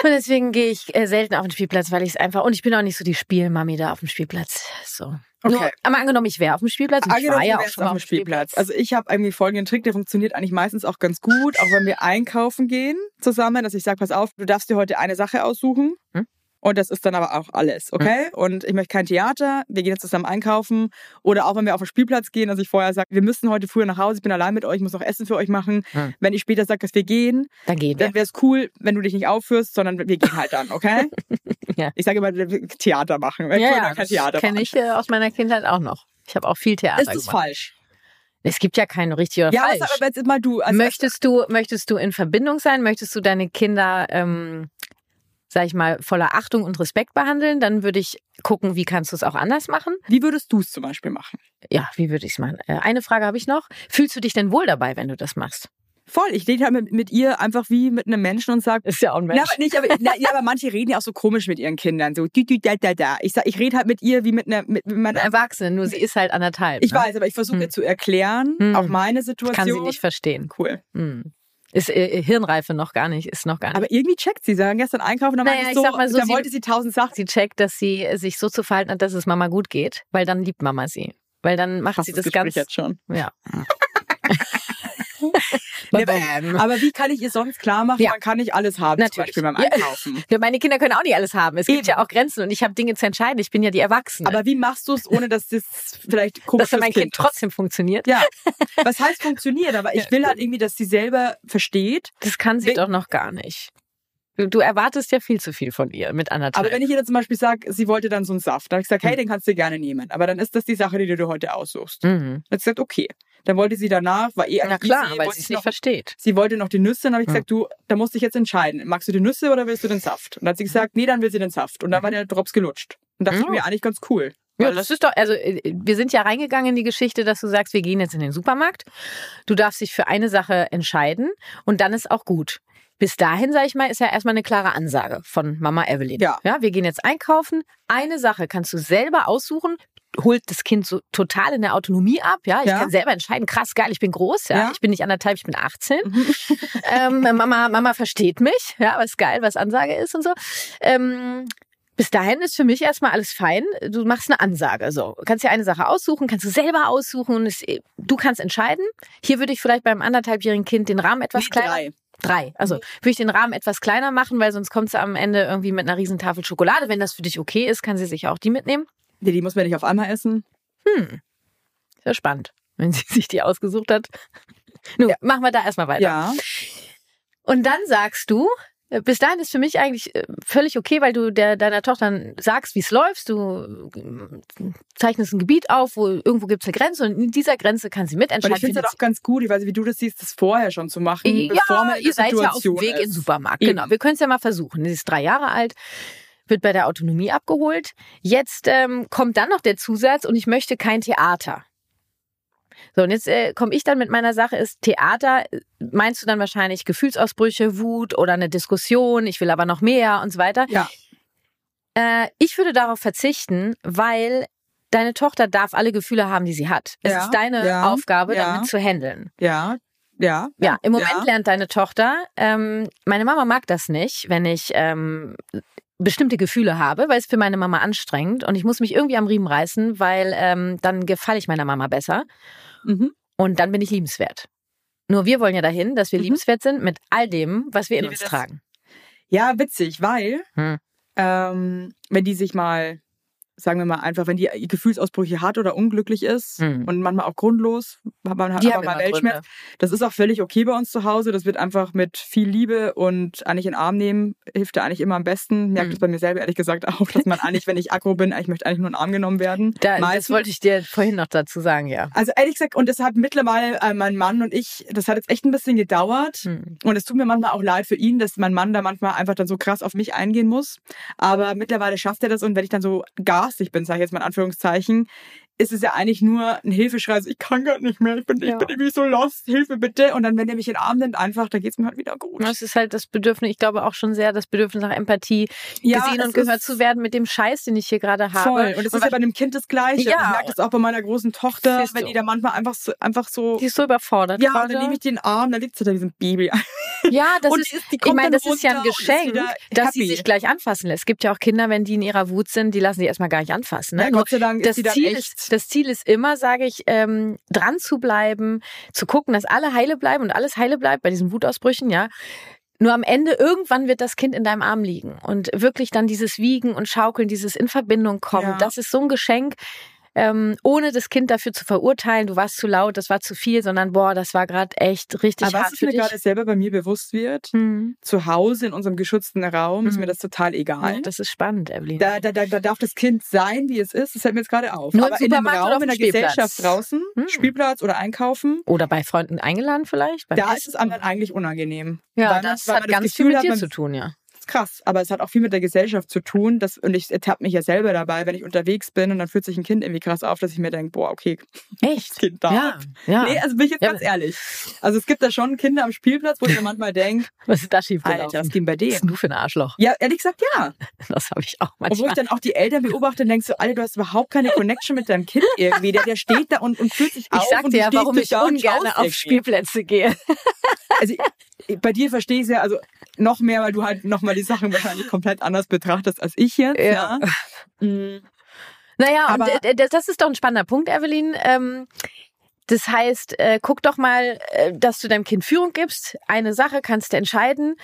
A: Und deswegen gehe ich äh, selten auf den Spielplatz, weil ich es einfach, und ich bin auch nicht so die Spielmami da auf dem Spielplatz. So.
B: Okay.
A: Nur, aber angenommen, ich wäre auf dem Spielplatz. Und ich war ja auch schon mal
B: auf dem Spielplatz. Also ich habe irgendwie folgenden Trick, der funktioniert eigentlich meistens auch ganz gut, auch wenn wir einkaufen gehen zusammen, dass ich sage, pass auf, du darfst dir heute eine Sache aussuchen.
A: Hm?
B: Und das ist dann aber auch alles, okay? Und ich möchte kein Theater, wir gehen jetzt zusammen einkaufen. Oder auch wenn wir auf den Spielplatz gehen, dass ich vorher sage, wir müssen heute früher nach Hause, ich bin allein mit euch, ich muss noch Essen für euch machen.
A: Hm.
B: Wenn ich später sage, dass wir gehen,
A: Dann gehen wir.
B: dann wäre es cool, wenn du dich nicht aufführst, sondern wir gehen halt dann, okay?
A: Ja.
B: Ich sage immer, Theater machen.
A: Ja, ja,
B: kein
A: das
B: Theater
A: kenne ich äh, aus meiner Kindheit auch noch. Ich habe auch viel Theater
B: Ist das
A: gemacht.
B: falsch?
A: Es gibt ja keine richtig oder
B: Ja,
A: falsch.
B: aber jetzt mal du. Also,
A: möchtest du möchtest du in Verbindung sein? Möchtest du deine Kinder ähm, sag ich mal, voller Achtung und Respekt behandeln. Dann würde ich gucken, wie kannst du es auch anders machen.
B: Wie würdest du es zum Beispiel machen?
A: Ja, wie würde ich es machen? Äh, Eine Frage habe ich noch. Fühlst du dich denn wohl dabei, wenn du das machst?
B: Voll, ich rede halt mit, mit ihr einfach wie mit einem Menschen und sage,
A: Ist ja auch ein
B: Na, aber nicht, aber, na, ja, aber manche reden ja auch so komisch mit ihren Kindern, so dü, dü, da, da, da. Ich sag, ich rede halt mit ihr wie mit einer, mit, mit meiner,
A: Erwachsene, nur sie ist halt anderthalb.
B: ich
A: ne?
B: weiß, aber ich versuche
A: Hm.
B: ihr zu erklären,
A: Hm.
B: auch meine Situation.
A: Kann sie nicht verstehen.
B: Cool.
A: Hm. Ist äh, Hirnreife noch gar nicht, ist noch gar nicht.
B: Aber irgendwie checkt sie. Sie waren gestern einkaufen, dann
A: Naja, ich
B: so,
A: sag mal so,
B: da
A: sie-
B: wollte sie tausend Sachen.
A: sie checkt, dass sie sich so zu verhalten hat, dass es Mama gut geht, weil dann liebt Mama sie. Weil dann macht
B: Hast
A: sie
B: das
A: das
B: Gespräch
A: ganz.
B: jetzt schon.
A: Ja. Bam.
B: Aber wie kann ich ihr sonst klar machen,
A: Ja.
B: man kann nicht alles haben, zum
A: Natürlich.
B: Beispiel beim. Einkaufen.
A: Ja, meine Kinder können auch nicht alles haben. Es gibt
B: Eben.
A: ja auch Grenzen und ich habe Dinge zu entscheiden. Ich bin ja die Erwachsene.
B: Aber wie machst du es, ohne dass das vielleicht komisch
A: dass für
B: fürs
A: mein Kind trotzdem funktioniert.
B: Ja, was heißt funktioniert? Aber ich will halt irgendwie, dass sie selber versteht.
A: Das kann sie
B: Wenn-
A: doch noch gar nicht. Du, du erwartest ja viel zu viel von ihr mit anderthalb.
B: Aber wenn ich ihr dann zum Beispiel sage, sie wollte dann so einen Saft, dann habe ich gesagt,
A: Hm.
B: hey, den kannst du gerne nehmen. Aber dann ist das die Sache, die du dir heute aussuchst.
A: mhm.
B: Dann hat sie gesagt, okay. Dann wollte sie danach, war eh
A: Na klar,
B: easy,
A: weil sie es nicht
B: noch,
A: versteht.
B: sie wollte noch die Nüsse, dann habe ich
A: Hm.
B: gesagt, du, da musst du dich jetzt entscheiden. Magst du die Nüsse oder willst du den Saft? Und dann hat sie gesagt, nee, dann will sie den Saft. Und dann war der Drops gelutscht. Und das
A: Mhm.
B: ist mir eigentlich ganz cool.
A: Ja, das ist doch, also äh, wir sind ja reingegangen in die Geschichte, dass du sagst, wir gehen jetzt in den Supermarkt. Du darfst dich für eine Sache entscheiden und dann ist auch gut. Bis dahin, sage ich mal, ist ja erstmal eine klare Ansage von Mama Evelyn.
B: Ja.
A: ja. Wir gehen jetzt einkaufen. Eine Sache kannst du selber aussuchen. Holt das Kind so total in der Autonomie ab. Ja, ich
B: Ja.
A: kann selber entscheiden. Krass, geil, ich bin groß. Ja,
B: Ja.
A: ich bin nicht anderthalb, ich bin 18.
B: Mhm.
A: ähm, Mama, Mama versteht mich. Ja, was geil, was Ansage ist und so. Ähm, bis dahin ist für mich erstmal alles fein. Du machst eine Ansage. So, Du kannst dir eine Sache aussuchen, kannst du selber aussuchen und es, du kannst entscheiden. Hier würde ich vielleicht beim anderthalbjährigen Kind den Rahmen etwas
B: Nee,
A: kleiner.
B: drei.
A: Drei. Also würde ich den Rahmen etwas kleiner machen, weil sonst kommt sie am Ende irgendwie mit einer riesen Tafel Schokolade. Wenn das für dich okay ist, kann sie sich auch die mitnehmen.
B: Nee, die muss man nicht auf einmal essen.
A: Hm. Sehr spannend, wenn sie sich die ausgesucht hat. Nun, machen wir da erstmal weiter.
B: Ja.
A: Und dann sagst du, äh, bis dahin ist für mich eigentlich äh, völlig okay, weil du der, deiner Tochter sagst, wie es läuft. Du äh, zeichnest ein Gebiet auf, wo irgendwo gibt es eine Grenze und in dieser Grenze kann sie
B: Und
A: mitentscheiden.
B: ich finde es auch ganz gut, ich weiß nicht, wie du das siehst, das vorher schon zu machen,
A: sie-
B: bevor man
A: ja,
B: in
A: ihr seid ja auf dem
B: Situation
A: Weg in den
B: ist.
A: Supermarkt. Genau, wir können es ja mal versuchen. Sie ist drei Jahre alt, wird bei der Autonomie abgeholt. Jetzt ähm, kommt dann noch der Zusatz und ich möchte kein Theater. So, und jetzt äh, komme ich dann mit meiner Sache, ist Theater, äh, meinst du dann wahrscheinlich Gefühlsausbrüche, Wut oder eine Diskussion, ich will aber noch mehr und so weiter.
B: Ja.
A: Äh, ich würde darauf verzichten, weil deine Tochter darf alle Gefühle haben, die sie hat. Es
B: Ja,
A: ist deine
B: ja,
A: Aufgabe,
B: ja.
A: damit zu handeln.
B: Ja, ja.
A: Ja, im Moment lernt deine Tochter, ähm, meine Mama mag das nicht, wenn ich ähm, bestimmte Gefühle habe, weil es für meine Mama anstrengend und ich muss mich irgendwie am Riemen reißen, weil ähm, dann gefalle ich meiner Mama besser
B: Mhm.
A: und dann bin ich liebenswert. Nur wir wollen ja dahin, dass wir
B: Mhm.
A: liebenswert sind mit all dem, was wir in
B: Wie wir
A: uns
B: das-
A: tragen.
B: Ja, witzig, weil
A: Hm.
B: ähm, wenn die sich mal, sagen wir mal einfach, wenn die Gefühlsausbrüche hat oder unglücklich ist
A: Hm.
B: und manchmal auch grundlos, man hat
A: Die
B: aber mal Weltschmerz.
A: Gründe.
B: Das ist auch völlig okay bei uns zu Hause. Das wird einfach mit viel Liebe und eigentlich in den Arm nehmen, hilft da eigentlich immer am besten. Merkt
A: Hm.
B: das bei mir selber ehrlich gesagt auch, dass man eigentlich, wenn ich aggro bin, eigentlich möchte eigentlich nur in den Arm genommen werden.
A: Da, das wollte ich dir vorhin noch dazu sagen, ja.
B: Also ehrlich gesagt, und das hat mittlerweile äh, mein Mann und ich, das hat jetzt echt ein bisschen gedauert.
A: Hm.
B: Und es tut mir manchmal auch leid für ihn, dass mein Mann da manchmal einfach dann so krass auf mich eingehen muss. Aber mittlerweile schafft er das und wenn ich dann so garstig bin, sage ich jetzt mal in Anführungszeichen, ist es ja eigentlich nur ein Hilfeschrei. So, ich kann gar nicht mehr, ich bin,
A: Ja.
B: ich bin irgendwie so lost, Hilfe bitte. Und dann, wenn er mich in den Arm nimmt, einfach, da geht's mir halt wieder gut.
A: Das ist halt das Bedürfnis, ich glaube auch schon sehr das Bedürfnis nach Empathie,
B: Ja,
A: gesehen
B: es
A: und gehört zu werden mit dem Scheiß, den ich hier gerade habe.
B: Voll. Und es ist ja bei einem Kind das Gleiche.
A: Ja.
B: Ich merke das auch bei meiner großen Tochter,
A: Siehst
B: wenn die da manchmal einfach so, einfach so
A: Die ist so überfordert
B: ja,
A: gerade.
B: dann nehme ich den Arm, da liegt sie da wie so ein Baby.
A: Ja, das ist,
B: die ist-
A: ich meine,
B: dann
A: das ist ja ein Geschenk, dass sie sich gleich anfassen lässt. Es gibt ja auch Kinder, wenn die in ihrer Wut sind, die lassen sie erstmal gar nicht anfassen. Ne?
B: Ja, Gott sei Dank
A: das
B: ist sie dann
A: Ziel
B: echt.
A: Ist, das Ziel ist immer, sage ich, ähm, dran zu bleiben, zu gucken, dass alle heile bleiben und alles heile bleibt bei diesen Wutausbrüchen, ja. Nur am Ende, irgendwann wird das Kind in deinem Arm liegen und wirklich dann dieses Wiegen und Schaukeln, dieses in Verbindung kommen,
B: Ja.
A: das ist so ein Geschenk, ähm, ohne das Kind dafür zu verurteilen, du warst zu laut, das war zu viel, sondern boah, das war gerade echt richtig
B: Aber was
A: hart
B: es
A: für
B: mir
A: dich.
B: gerade selber bei mir bewusst wird,
A: Hm.
B: zu Hause in unserem geschützten Raum ist
A: Mhm.
B: mir das total egal.
A: Ja, das ist spannend, Evelyn.
B: Da, da, da, da darf das Kind sein, wie es ist. Das fällt mir jetzt gerade auf.
A: Nur im
B: Aber in einem Raum, in der
A: Spielplatz?
B: Gesellschaft draußen,
A: Hm.
B: Spielplatz oder einkaufen,
A: Oder bei Freunden eingeladen vielleicht?
B: Da
A: Essen?
B: ist es dann eigentlich unangenehm.
A: Ja,
B: weil man-
A: das
B: weil
A: hat
B: man das
A: ganz viel
B: Gefühl
A: mit
B: hat,
A: dir
B: man-
A: zu tun, ja.
B: Ist krass, aber es hat auch viel mit der Gesellschaft zu tun. Dass, und ich ertappe mich ja selber dabei, wenn ich unterwegs bin und dann fühlt sich ein Kind irgendwie krass auf, dass ich mir denke, boah, okay,
A: Echt?
B: das Kind da.
A: Ja, ja.
B: Nee, also bin ich jetzt
A: Ja.
B: ganz ehrlich. Also es gibt da schon Kinder am Spielplatz, wo ich mir manchmal denke,
A: Was ist da schiefgelaufen?
B: Alter, was ging bei
A: Was ist denn du für ein Arschloch?
B: Ja, ehrlich gesagt, ja.
A: Das habe ich auch
B: Und wo ich
A: manchmal.
B: dann auch die Eltern beobachte und denke so, Alter, du hast überhaupt keine Connection mit deinem Kind irgendwie. Der, der steht da und, und fühlt sich
A: Ich
B: auf
A: sag
B: und
A: dir ja, warum ich ungern auf
B: irgendwie.
A: Spielplätze gehe.
B: Also ich, bei dir verstehe ich es ja also noch mehr, weil du halt nochmal die Sachen wahrscheinlich komplett anders betrachtest als ich jetzt.
A: Ja.
B: Ja. Mm.
A: Naja,
B: Aber-
A: und das das ist doch ein spannender Punkt, Evelyn. Ähm, das heißt, äh, guck doch mal, äh, dass du deinem Kind Führung gibst. Eine Sache kannst du entscheiden.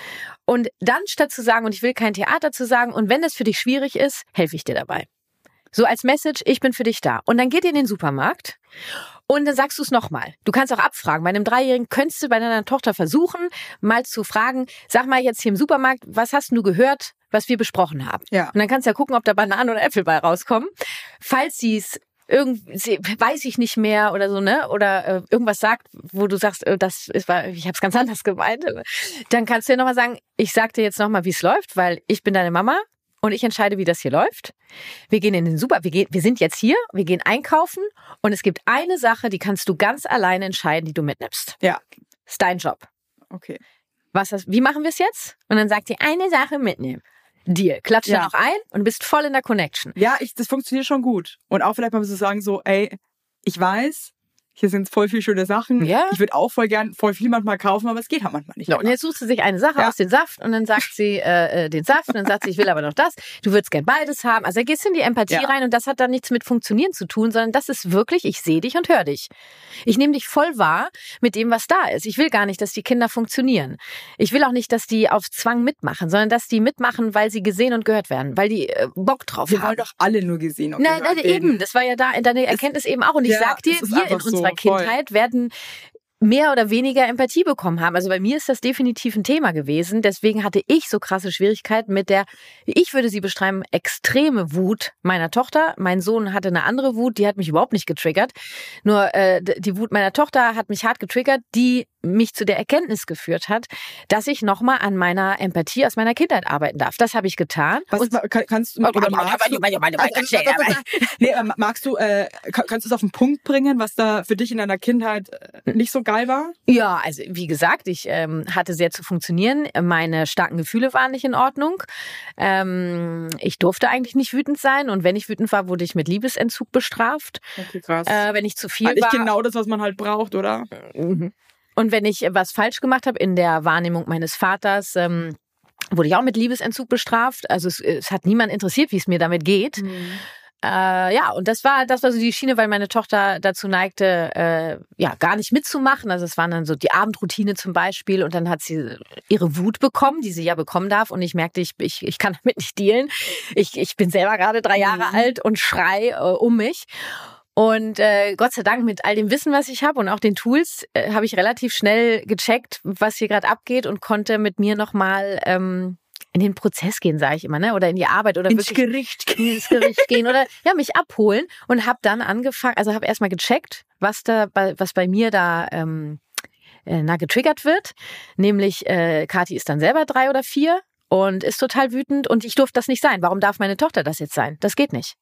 A: Und dann statt zu sagen, und ich will kein Theater zu sagen, und wenn das für dich schwierig ist, helfe ich dir dabei. So als Message, ich bin für dich da. Und dann geht ihr in den Supermarkt und dann sagst du es nochmal. Du kannst auch abfragen. Bei einem Dreijährigen könntest du bei deiner Tochter versuchen, mal zu fragen, sag mal jetzt hier im Supermarkt, was hast du gewhört, was wir besprochen haben?
B: Ja.
A: Und dann kannst du ja gucken, ob da Bananen oder Äpfel bei rauskommen. Falls sie es irgendwie, weiß ich nicht mehr oder so, ne? Oder äh, irgendwas sagt, wo du sagst, äh, das ist, war, ich habe es ganz anders gemeint. Dann kannst du ja nochmal sagen, ich sag dir jetzt nochmal, wie es läuft, weil ich bin deine Mama und ich entscheide, wie das hier läuft. Wir gehen in den Super, wir, gehen, wir sind jetzt hier, wir gehen einkaufen und es gibt eine Sache, die kannst du ganz alleine entscheiden, die du mitnimmst.
B: Ja.
A: Ist dein Job.
B: Okay.
A: Was wie machen wir es jetzt? Und dann sagt sie, eine Sache mitnehmen. Deal. Klatsch
B: Ja.
A: dann noch ein und bist voll in der Connection.
B: Ja, ich, das funktioniert schon gut. Und auch vielleicht mal so sagen, so, ey, ich weiß, hier sind voll viele schöne Sachen.
A: Ja.
B: Ich würde auch voll gern voll viel manchmal kaufen, aber es geht halt manchmal nicht.
A: Ja, und jetzt sucht sie sich eine Sache
B: Ja.
A: aus dem Saft und dann sagt sie äh, äh, den Saft und dann sagt sie, ich will aber noch das. Du würdest gern beides haben. Also da gehst du in die Empathie
B: Ja.
A: rein und das hat dann nichts mit Funktionieren zu tun, sondern das ist wirklich, ich sehe dich und höre dich. Ich nehme dich voll wahr mit dem, was da ist. Ich will gar nicht, dass die Kinder funktionieren. Ich will auch nicht, dass die auf Zwang mitmachen, sondern dass die mitmachen, weil sie gesehen und gehört werden, weil die äh, Bock drauf
B: Wir
A: haben.
B: wollen doch alle nur gesehen und
A: Nein,
B: gehört
A: nein,
B: werden.
A: eben. Das war ja da in deiner Erkenntnis eben auch. Und ich
B: ja,
A: sag dir,
B: es
A: wir in
B: so,
A: unserer
B: voll.
A: Kindheit werden mehr oder weniger Empathie bekommen haben. Also bei mir ist das definitiv ein Thema gewesen. Deswegen hatte ich so krasse Schwierigkeiten mit der, ich würde sie beschreiben, extreme Wut meiner Tochter. Mein Sohn hatte eine andere Wut, die hat mich überhaupt nicht getriggert. Nur äh, die Wut meiner Tochter hat mich hart getriggert, die mich zu der Erkenntnis geführt hat, dass ich nochmal an meiner Empathie aus meiner Kindheit arbeiten darf. Das habe ich getan.
B: Was,
A: Und-
B: kann, kannst du, oder magst du, nee, magst du, äh, kann- kannst du es auf den Punkt bringen, was da für dich in deiner Kindheit äh, nicht so geil war?
A: Ja, also wie gesagt, ich ähm, hatte sehr zu funktionieren. Meine starken Gefühle waren nicht in Ordnung. Ähm, ich durfte eigentlich nicht wütend sein und wenn ich wütend war, wurde ich mit Liebesentzug bestraft.
B: Okay, krass.
A: Äh, wenn ich zu viel
B: Eigentlich
A: war
B: genau das, was man halt braucht, oder?
A: Mhm. und wenn ich was falsch gemacht habe in der Wahrnehmung meines Vaters. Ähm, Wurde ich auch mit Liebesentzug bestraft. Also es, es hat niemand interessiert, wie es mir damit geht. Äh, ja, und das war das war so die Schiene, weil meine Tochter dazu neigte, äh, ja, gar nicht mitzumachen. Also es waren dann so die Abendroutine zum Beispiel und dann hat sie ihre Wut bekommen, die sie ja bekommen darf. Und ich merkte, ich, ich, ich kann damit nicht dealen. Ich, ich bin selber gerade drei Jahre
B: Mhm.
A: alt und schrei äh, um mich. Und äh, Gott sei Dank mit all dem Wissen, was ich habe und auch den Tools, äh, habe ich relativ schnell gecheckt, was hier gerade abgeht und konnte mit mir nochmal ähm, in den Prozess gehen, sage ich immer, ne? Oder in die Arbeit oder
B: Ins Gericht.
A: ins Gericht gehen oder ja mich abholen und habe dann angefangen, also habe erstmal gecheckt, was da bei, was bei mir da ähm, äh, na getriggert wird, nämlich äh, Kathi ist dann selber drei oder vier und ist total wütend und ich durfte das nicht sein. Warum darf meine Tochter das jetzt sein? Das geht nicht.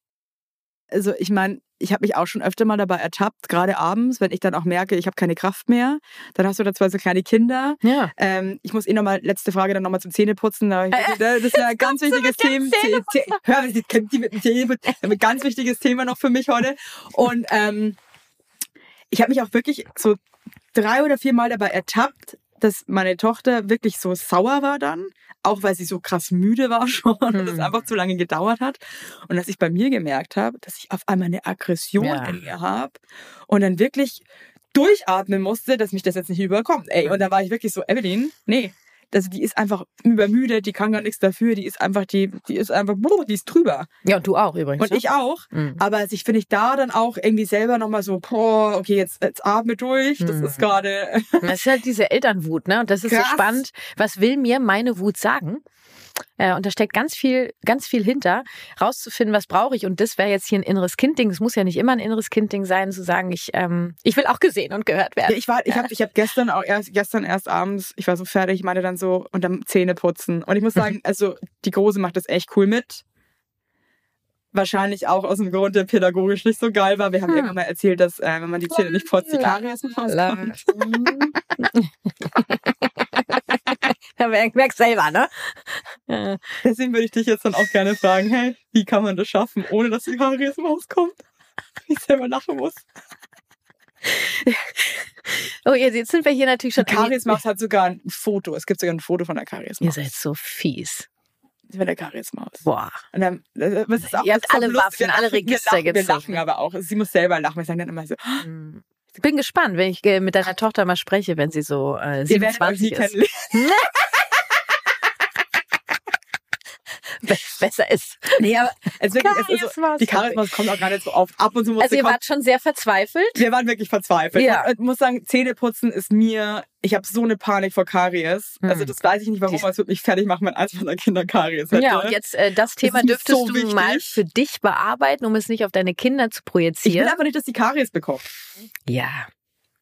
B: Also ich meine, ich habe mich auch schon öfter mal dabei ertappt, gerade abends, wenn ich dann auch merke, ich habe keine Kraft mehr. Dann hast du da zwei so kleine Kinder.
A: Ja.
B: Ähm, ich muss eh nochmal, letzte Frage dann nochmal zum Zähneputzen. Da,
A: Äh,
B: das ist ja ein ganz wichtiges Thema. Hör, die mit dem Zähneputzen. Ein ganz wichtiges Thema noch für mich heute. Und ähm, ich habe mich auch wirklich so drei oder vier Mal dabei ertappt, dass meine Tochter wirklich so sauer war dann, auch weil sie so krass müde war schon und es
A: Hm.
B: einfach zu lange gedauert hat. Und dass ich bei mir gemerkt habe, dass ich auf einmal eine Aggression
A: Ja.
B: in mir habe und dann wirklich durchatmen musste, dass mich das jetzt nicht überkommt. Ey, und da war ich wirklich so, Evelyn, nee. Das, die ist einfach übermüdet, die kann gar nichts dafür, die ist einfach, die, die ist einfach, die ist drüber.
A: Ja, und du auch übrigens.
B: Und
A: ne?
B: ich auch.
A: Mhm.
B: Aber sich finde ich da dann auch irgendwie selber nochmal so, boah, okay, jetzt, jetzt atme durch. Das
A: Mhm.
B: ist gerade.
A: Das ist halt diese Elternwut, ne? Und das ist
B: Krass.
A: so spannend. Was will mir meine Wut sagen? Äh, und da steckt ganz viel, ganz viel hinter, rauszufinden, was brauche ich. Und das wäre jetzt hier ein inneres Kind-Ding. Es muss ja nicht immer ein inneres Kind-Ding sein, zu sagen, ich, ähm, ich will auch gesehen und gehört werden.
B: Ja, ich war, ich habe, ich habe gestern auch erst, gestern erst abends, ich war so fertig, ich meinte dann so und dann Zähne putzen. Und ich muss sagen, also die Große macht das echt cool mit. Wahrscheinlich auch aus dem Grund, der pädagogisch nicht so geil war. Wir haben
A: Hm.
B: irgendwann mal erzählt, dass äh, wenn man die Zähne nicht putzt, die Karies rauskommt.
A: Ja, wer- merkst selber, ne?
B: Deswegen würde ich dich jetzt dann auch gerne fragen, hey, wie kann man das schaffen, ohne dass die Karies rauskommt? Ich selber lachen muss.
A: Oh, jetzt jetzt sind wir hier natürlich
B: Die
A: schon.
B: Kariesmaus hat sogar ein Foto. Es gibt sogar ein Foto von der
A: Ihr
B: Kariesmaus.
A: seid so fies.
B: Von der Kariesmaus.
A: Boah.
B: Und dann, was ist auch,
A: Ihr habt
B: das ist auch
A: alle. Waffen,
B: wir
A: alle Register
B: wir lachen, wir
A: gezogen.
B: lachen aber auch. Sie muss selber lachen. Wir sagen dann immer so,
A: Hm. Ich bin gespannt, wenn ich äh, mit deiner Tochter mal spreche, wenn sie so äh,
B: ihr werdet euch
A: 27
B: nie
A: ist.
B: kennenlernen.
A: Besser ist.
B: Nee, aber es wirklich, es ist so, die Kariesmaus kommt auch gar nicht so oft. Ab und zu muss
A: Also ihr
B: kommen.
A: wart schon sehr verzweifelt.
B: Wir waren wirklich verzweifelt.
A: Ja.
B: Ich muss sagen, Zähneputzen ist mir, ich habe so eine Panik vor Karies.
A: Hm.
B: Also das weiß ich nicht warum, aber es wird mich fertig machen, wenn eins meiner Kinder Karies hätte.
A: Ja, und jetzt äh, das Thema
B: mir
A: dürftest
B: so
A: du
B: wichtig.
A: mal für dich bearbeiten, um es nicht auf deine Kinder zu
B: ich will
A: projizieren.
B: aber nicht, dass die Karies bekommt.
A: Ja.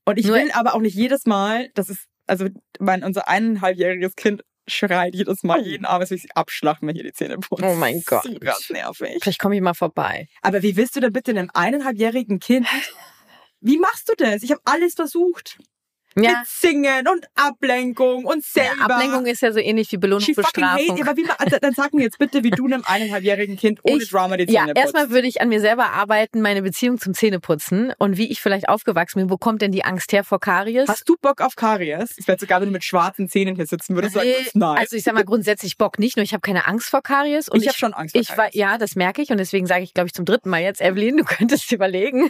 B: Und ich
A: Nur-
B: will aber auch nicht jedes Mal, das ist, also mein, unser eineinhalbjähriges Kind schreit jedes Mal jeden Abend, dass ich sie abschlachten, wenn hier die Zähne putzen.
A: Oh mein Gott.
B: So krass nervig.
A: Vielleicht komme ich mal vorbei.
B: Aber wie willst du denn bitte einem eineinhalbjährigen Kind, wie machst du das? Ich habe alles versucht.
A: Ja.
B: Mit Singen und Ablenkung und
A: ja
B: selber.
A: Ablenkung ist ja so ähnlich wie Belohnungsbestrafung.
B: aber wie, ma- also, dann sag mir jetzt bitte, wie du einem eineinhalbjährigen Kind ohne
A: Ich-
B: Drama die
A: Ja,
B: Zähne putzt.
A: erstmal würde ich an mir selber arbeiten, meine Beziehung zum Zähneputzen und wie ich vielleicht aufgewachsen bin. Wo kommt denn die Angst her vor Karies?
B: Hast du Bock auf Karies? Ich werde sogar, wenn du mit schwarzen Zähnen hier sitzen würdest, sagen,
A: Nee,
B: nein.
A: Also ich sag mal grundsätzlich Bock nicht, nur ich habe keine Angst vor Karies. Und
B: ich habe schon Angst vor
A: Ich war, ja, das merke ich und deswegen sage ich, glaube ich, zum dritten Mal jetzt, Evelyn, du könntest überlegen,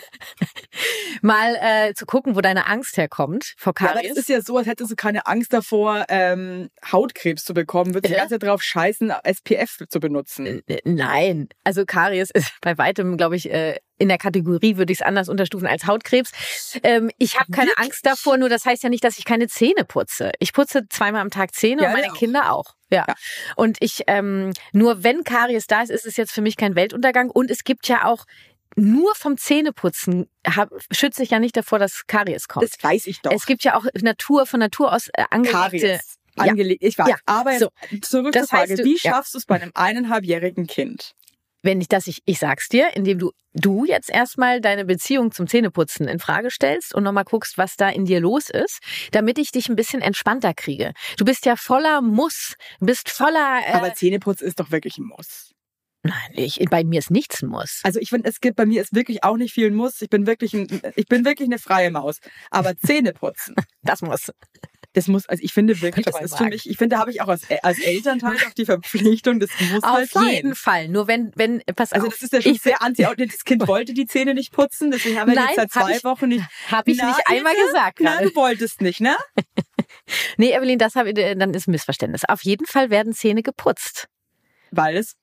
A: mal äh, zu gucken, wo deine Angst herkommt vor
B: Ja, aber
A: Karies.
B: es ist ja so, als hättest du keine Angst davor, ähm, Hautkrebs zu bekommen. Würdest du
A: Ja.
B: die ganze Zeit drauf scheißen, SPF zu benutzen.
A: Äh, Nein, also Karies ist bei weitem, glaube ich, äh, in der Kategorie würde ich es anders unterstufen als Hautkrebs. Ähm, ich habe keine Angst davor, nur das heißt ja nicht, dass ich keine Zähne putze. Ich putze zweimal am Tag Zähne
B: Ja,
A: und meine
B: ja.
A: Kinder auch. Ja.
B: Ja.
A: Und ich, ähm, nur wenn Karies da ist, ist es jetzt für mich kein Weltuntergang. Und es gibt ja auch nur vom Zähneputzen hab, schütze ich ja nicht davor, dass Karies kommt.
B: Das weiß ich doch.
A: Es gibt ja auch Natur von Natur aus äh, angelegte.
B: Karies.
A: Ja.
B: Angelegt. Ich weiß.
A: Ja.
B: Aber
A: So.
B: zurück
A: Das
B: zur Frage.
A: heißt, du-
B: wie
A: ja.
B: schaffst du es bei einem eineinhalbjährigen Kind?
A: wenn ich das ich ich sag's dir, indem du du jetzt erstmal deine Beziehung zum Zähneputzen in Frage stellst und nochmal guckst, was da in dir los ist, damit ich dich ein bisschen entspannter kriege. Du bist ja voller Muss, bist voller äh,
B: Aber Zähneputz ist doch wirklich ein Muss.
A: Nein, ich, bei mir ist nichts ein Muss.
B: Also ich finde, es gibt bei mir ist wirklich auch nicht viel ein Muss. Ich bin wirklich ein, ich bin wirklich eine freie Maus. Aber Zähneputzen,
A: Das muss.
B: das muss, also ich finde wirklich, das ist für mich, ich finde, da habe ich auch als, als Elternteil auch die Verpflichtung, das muss halt
A: Auf
B: sein.
A: jeden Fall. Nur wenn wenn pass
B: Also
A: auf.
B: das ist ja schon
A: ich
B: sehr anti Das Kind wollte die Zähne nicht putzen, deswegen haben wir
A: Nein,
B: jetzt seit
A: hab
B: zwei
A: ich-
B: Wochen nicht.
A: habe ich
B: Na,
A: nicht einmal
B: Ilse?
A: gesagt
B: Na,
A: gerade.
B: du wolltest nicht, ne?
A: Nee, Evelyn, das habe ich, äh, dann ist ein Missverständnis. Auf jeden Fall werden Zähne geputzt,
B: Weil es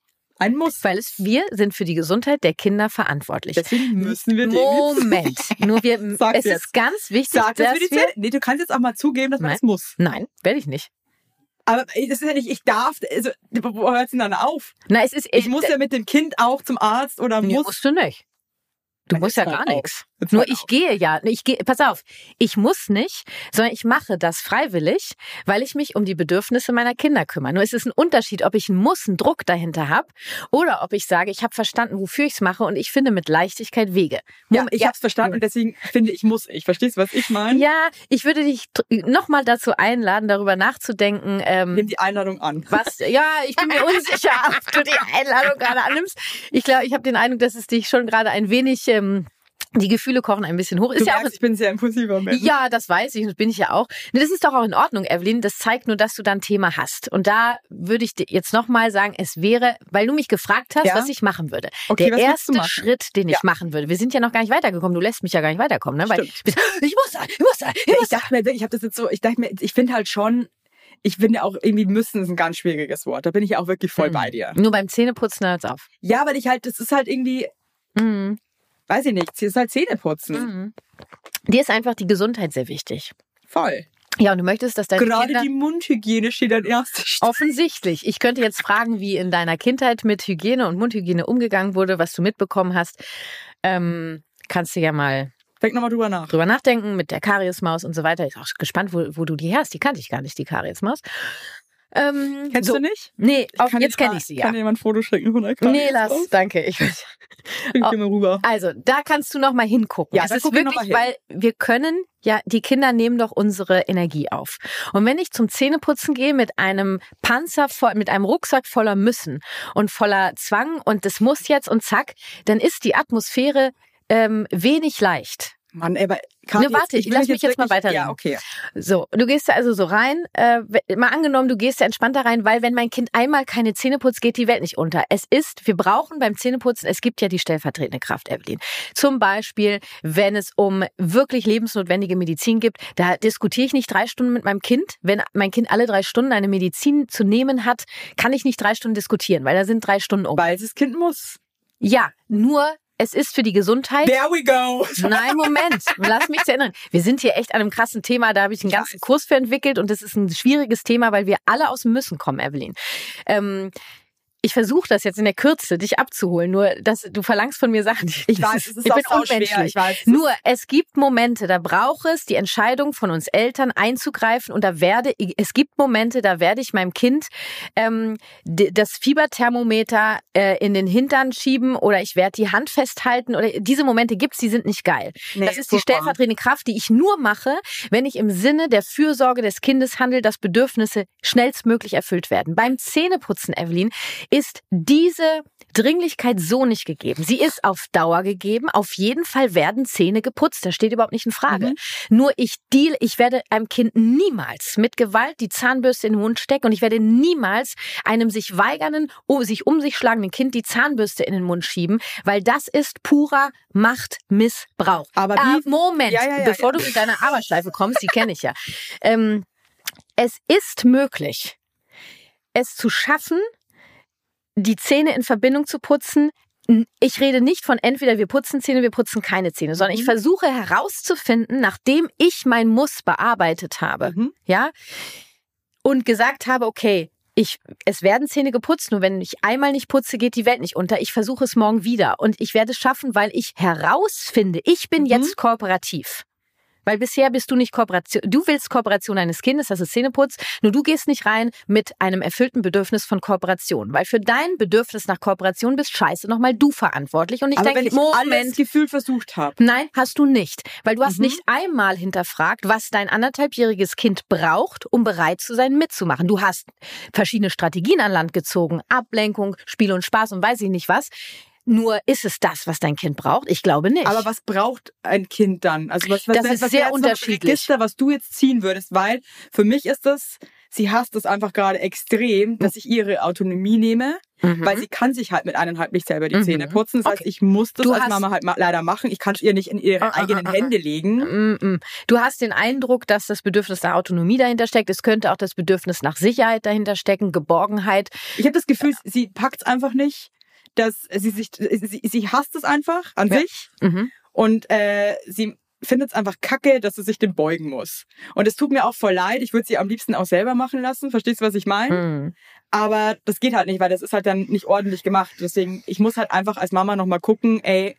B: ein Muss.
A: weil es wir sind für die Gesundheit der Kinder verantwortlich.
B: Deswegen müssen wir den
A: Moment. Nur wir,
B: Sag's
A: es
B: jetzt.
A: ist ganz wichtig,
B: Sag, dass
A: dass
B: wir die
A: wir,
B: Zähne. Nee, du kannst jetzt auch mal zugeben, dass man es muss.
A: Nein, werde ich nicht.
B: Aber das ist ja nicht, ich darf, also, wo hört es denn dann auf?
A: Na, es ist
B: Ich muss ja mit dem Kind auch zum Arzt oder
A: nee,
B: muss.
A: musst du nicht. Du musst ja
B: hört
A: gar nichts. Nur ich gehe ja, ich gehe, pass auf, ich muss nicht, sondern ich mache das freiwillig, weil ich mich um die Bedürfnisse meiner Kinder kümmere. Nur es ist ein Unterschied, ob ich einen Muss, einen Druck dahinter habe oder ob ich sage, ich habe verstanden, wofür ich es mache und ich finde mit Leichtigkeit Wege.
B: Ja, ich hab's verstanden und deswegen finde ich, muss ich. Verstehst du, was ich meine?
A: Ja, ich würde dich nochmal dazu einladen, darüber nachzudenken, ähm,
B: Nimm die Einladung an.
A: Was? Ja, ich bin mir unsicher, ob du die Einladung gerade annimmst. Ich glaube, ich habe den Eindruck, dass es dich schon gerade ein wenig, ähm, die Gefühle kochen ein bisschen hoch.
B: Du
A: Ist ja auch
B: merkst, ich bin sehr impulsiver Mensch.
A: ja, das weiß ich und das bin ich ja auch. Das ist doch auch in Ordnung, Evelyn. Das zeigt nur, dass du da ein Thema hast. Und da würde ich dir jetzt nochmal sagen, es wäre, weil du mich gefragt hast,
B: Ja.
A: was ich machen würde.
B: Okay,
A: Der
B: du
A: erste? Schritt, den ich
B: Ja.
A: machen würde. Wir sind ja noch gar nicht weitergekommen. Du lässt mich ja gar nicht weiterkommen, ne? Weil
B: Stimmt.
A: ich muss da, ich muss da, ich
B: Ja,
A: muss
B: ich dachte mir, wirklich, ich habe das jetzt so, ich dachte mir, ich finde halt schon, ich finde auch irgendwie müssen ist ein ganz schwieriges Wort. Da bin ich ja auch wirklich voll
A: Mhm.
B: bei dir.
A: Nur beim Zähneputzen hört's auf.
B: Ja, weil ich halt, das ist halt irgendwie,
A: Mhm.
B: Weiß ich nicht, es ist halt Zähneputzen.
A: Mhm. Dir ist einfach die Gesundheit sehr wichtig.
B: Voll.
A: Ja, und du möchtest, dass deine
B: Gerade
A: Kinder...
B: die Mundhygiene steht an erster Stelle.
A: Offensichtlich. Ich könnte jetzt fragen, wie in deiner Kindheit mit Hygiene und Mundhygiene umgegangen wurde, was du mitbekommen hast. Ähm, kannst du ja mal
B: Denk nochmal drüber nach.
A: drüber nachdenken mit der Kariusmaus und so weiter. Ich bin auch gespannt, wo, wo du die hast. Die kannte ich gar nicht, die Kariusmaus. Ähm,
B: Kennst
A: so.
B: du nicht?
A: Nee, auch,
B: Kann
A: jetzt kenne ich sie ja.
B: Kann dir jemand ein Foto schicken von der Karte?
A: Nee, lass, danke. Ich,
B: Schick dir mal rüber.
A: also, da kannst du noch mal hingucken.
B: Ja,
A: es ist
B: ich
A: wirklich,
B: hin.
A: weil wir können, ja, die Kinder nehmen doch unsere Energie auf. Und wenn ich zum Zähneputzen gehe mit einem Panzer voll, mit einem Rucksack voller Müssen und voller Zwang und das muss jetzt und zack, dann ist die Atmosphäre ähm, wenig leicht.
B: Mann, aber Kathi,
A: Ne, warte,
B: jetzt-
A: ich lass mich jetzt mal weiterreden.
B: Ja, okay.
A: So, du gehst da also so rein, äh, mal angenommen, du gehst da entspannt da rein, weil wenn mein Kind einmal keine Zähne putzt, geht die Welt nicht unter. Es ist, wir brauchen beim Zähneputzen, es gibt ja die stellvertretende Kraft, Evelyn. Zum Beispiel, wenn es um wirklich lebensnotwendige Medizin gibt, da diskutiere ich nicht drei Stunden mit meinem Kind. Wenn mein Kind alle drei Stunden eine Medizin zu nehmen hat, kann ich nicht drei Stunden diskutieren, weil da sind drei Stunden um.
B: Weil das Kind muss.
A: Ja, nur es ist für die Gesundheit.
B: There we go.
A: Nein, Moment. Lass mich zu erinnern. Wir sind hier echt an einem krassen Thema. Da habe ich einen ganzen. Kurs für entwickelt und das ist ein schwieriges Thema, weil wir alle aus dem Müssen kommen, Evelyn. Ähm, ich versuche das jetzt in der Kürze, dich abzuholen. Nur, dass du verlangst von mir Sachen.
B: Ich weiß, es ist
A: ich bin unmenschlich.
B: ich weiß.
A: Nur, es gibt Momente, da braucht es die Entscheidung von uns Eltern einzugreifen und da werde, es gibt Momente, da werde ich meinem Kind ähm, das Fieberthermometer äh, in den Hintern schieben oder ich werde die Hand festhalten oder diese Momente gibt's, die sind nicht geil.
B: Nee,
A: das ist die stellvertretende Kraft, die ich nur mache, wenn ich im Sinne der Fürsorge des Kindes handle, dass Bedürfnisse schnellstmöglich erfüllt werden. Beim Zähneputzen, Evelyn, ist diese Dringlichkeit so nicht gegeben. Sie ist auf Dauer gegeben. Auf jeden Fall werden Zähne geputzt. Das steht überhaupt nicht in Frage.
B: Mhm.
A: Nur ich deal, ich werde einem Kind niemals mit Gewalt die Zahnbürste in den Mund stecken und ich werde niemals einem sich weigernden, oh, sich um sich schlagenden Kind die Zahnbürste in den Mund schieben, weil das ist purer Machtmissbrauch.
B: Aber
A: Ah,
B: wie-
A: Moment,
B: Ja, ja, ja,
A: bevor du mit deiner Aberschleife kommst, die kenne ich ja. Ähm, es ist möglich, es zu schaffen, die Zähne in Verbindung zu putzen. Ich rede nicht von entweder wir putzen Zähne, wir putzen keine Zähne, sondern ich
B: Mhm.
A: versuche herauszufinden, nachdem ich mein Muss bearbeitet habe,
B: Mhm.
A: ja, und gesagt habe, okay, ich, es werden Zähne geputzt, nur wenn ich einmal nicht putze, geht die Welt nicht unter. Ich versuche es morgen wieder und ich werde es schaffen, weil ich herausfinde, ich bin
B: Mhm.
A: jetzt kooperativ. Weil bisher bist du nicht Kooperation. Du willst Kooperation eines Kindes, das ist Zähneputz, nur du gehst nicht rein mit einem erfüllten Bedürfnis von Kooperation. Weil für dein Bedürfnis nach Kooperation bist scheiße nochmal du verantwortlich. Und ich
B: Aber
A: denke,
B: wenn ich
A: Moment,
B: alles gefühlt versucht habe.
A: Nein, hast du nicht. Weil du hast
B: Mhm.
A: nicht einmal hinterfragt, was dein anderthalbjähriges Kind braucht, um bereit zu sein, mitzumachen. Du hast verschiedene Strategien an Land gezogen. Ablenkung, Spiel und Spaß und weiß ich nicht was. Nur ist es das, was dein Kind braucht? Ich glaube nicht.
B: Aber was braucht ein Kind dann? Also was, was,
A: Das
B: was,
A: ist
B: was
A: sehr unterschiedlich.
B: Register, was du jetzt ziehen würdest, weil für mich ist das, sie hasst es einfach gerade extrem, dass ich ihre Autonomie nehme,
A: Mhm.
B: weil sie kann sich halt mit eineinhalb nicht selber die
A: Mhm.
B: Zähne putzen. Das heißt,
A: Okay.
B: ich muss das
A: Du
B: als Mama halt leider machen. Ich kann es ihr nicht in ihre
A: Ah, ah,
B: eigenen
A: ah, ah.
B: Hände legen.
A: Mm, mm. Du hast den Eindruck, dass das Bedürfnis nach Autonomie dahinter steckt. Es könnte auch das Bedürfnis nach Sicherheit dahinter stecken, Geborgenheit.
B: Ich habe das Gefühl, sie packt es einfach nicht, dass sie sich, sie, sie hasst es einfach an
A: Ja.
B: sich
A: Mhm.
B: und äh, sie findet es einfach kacke, dass sie sich dem beugen muss. Und es tut mir auch voll leid. Ich würde sie am liebsten auch selber machen lassen. Verstehst du, was ich meine?
A: Mhm.
B: Aber das geht halt nicht, weil das ist halt dann nicht ordentlich gemacht. Deswegen, ich muss halt einfach als Mama nochmal gucken, ey,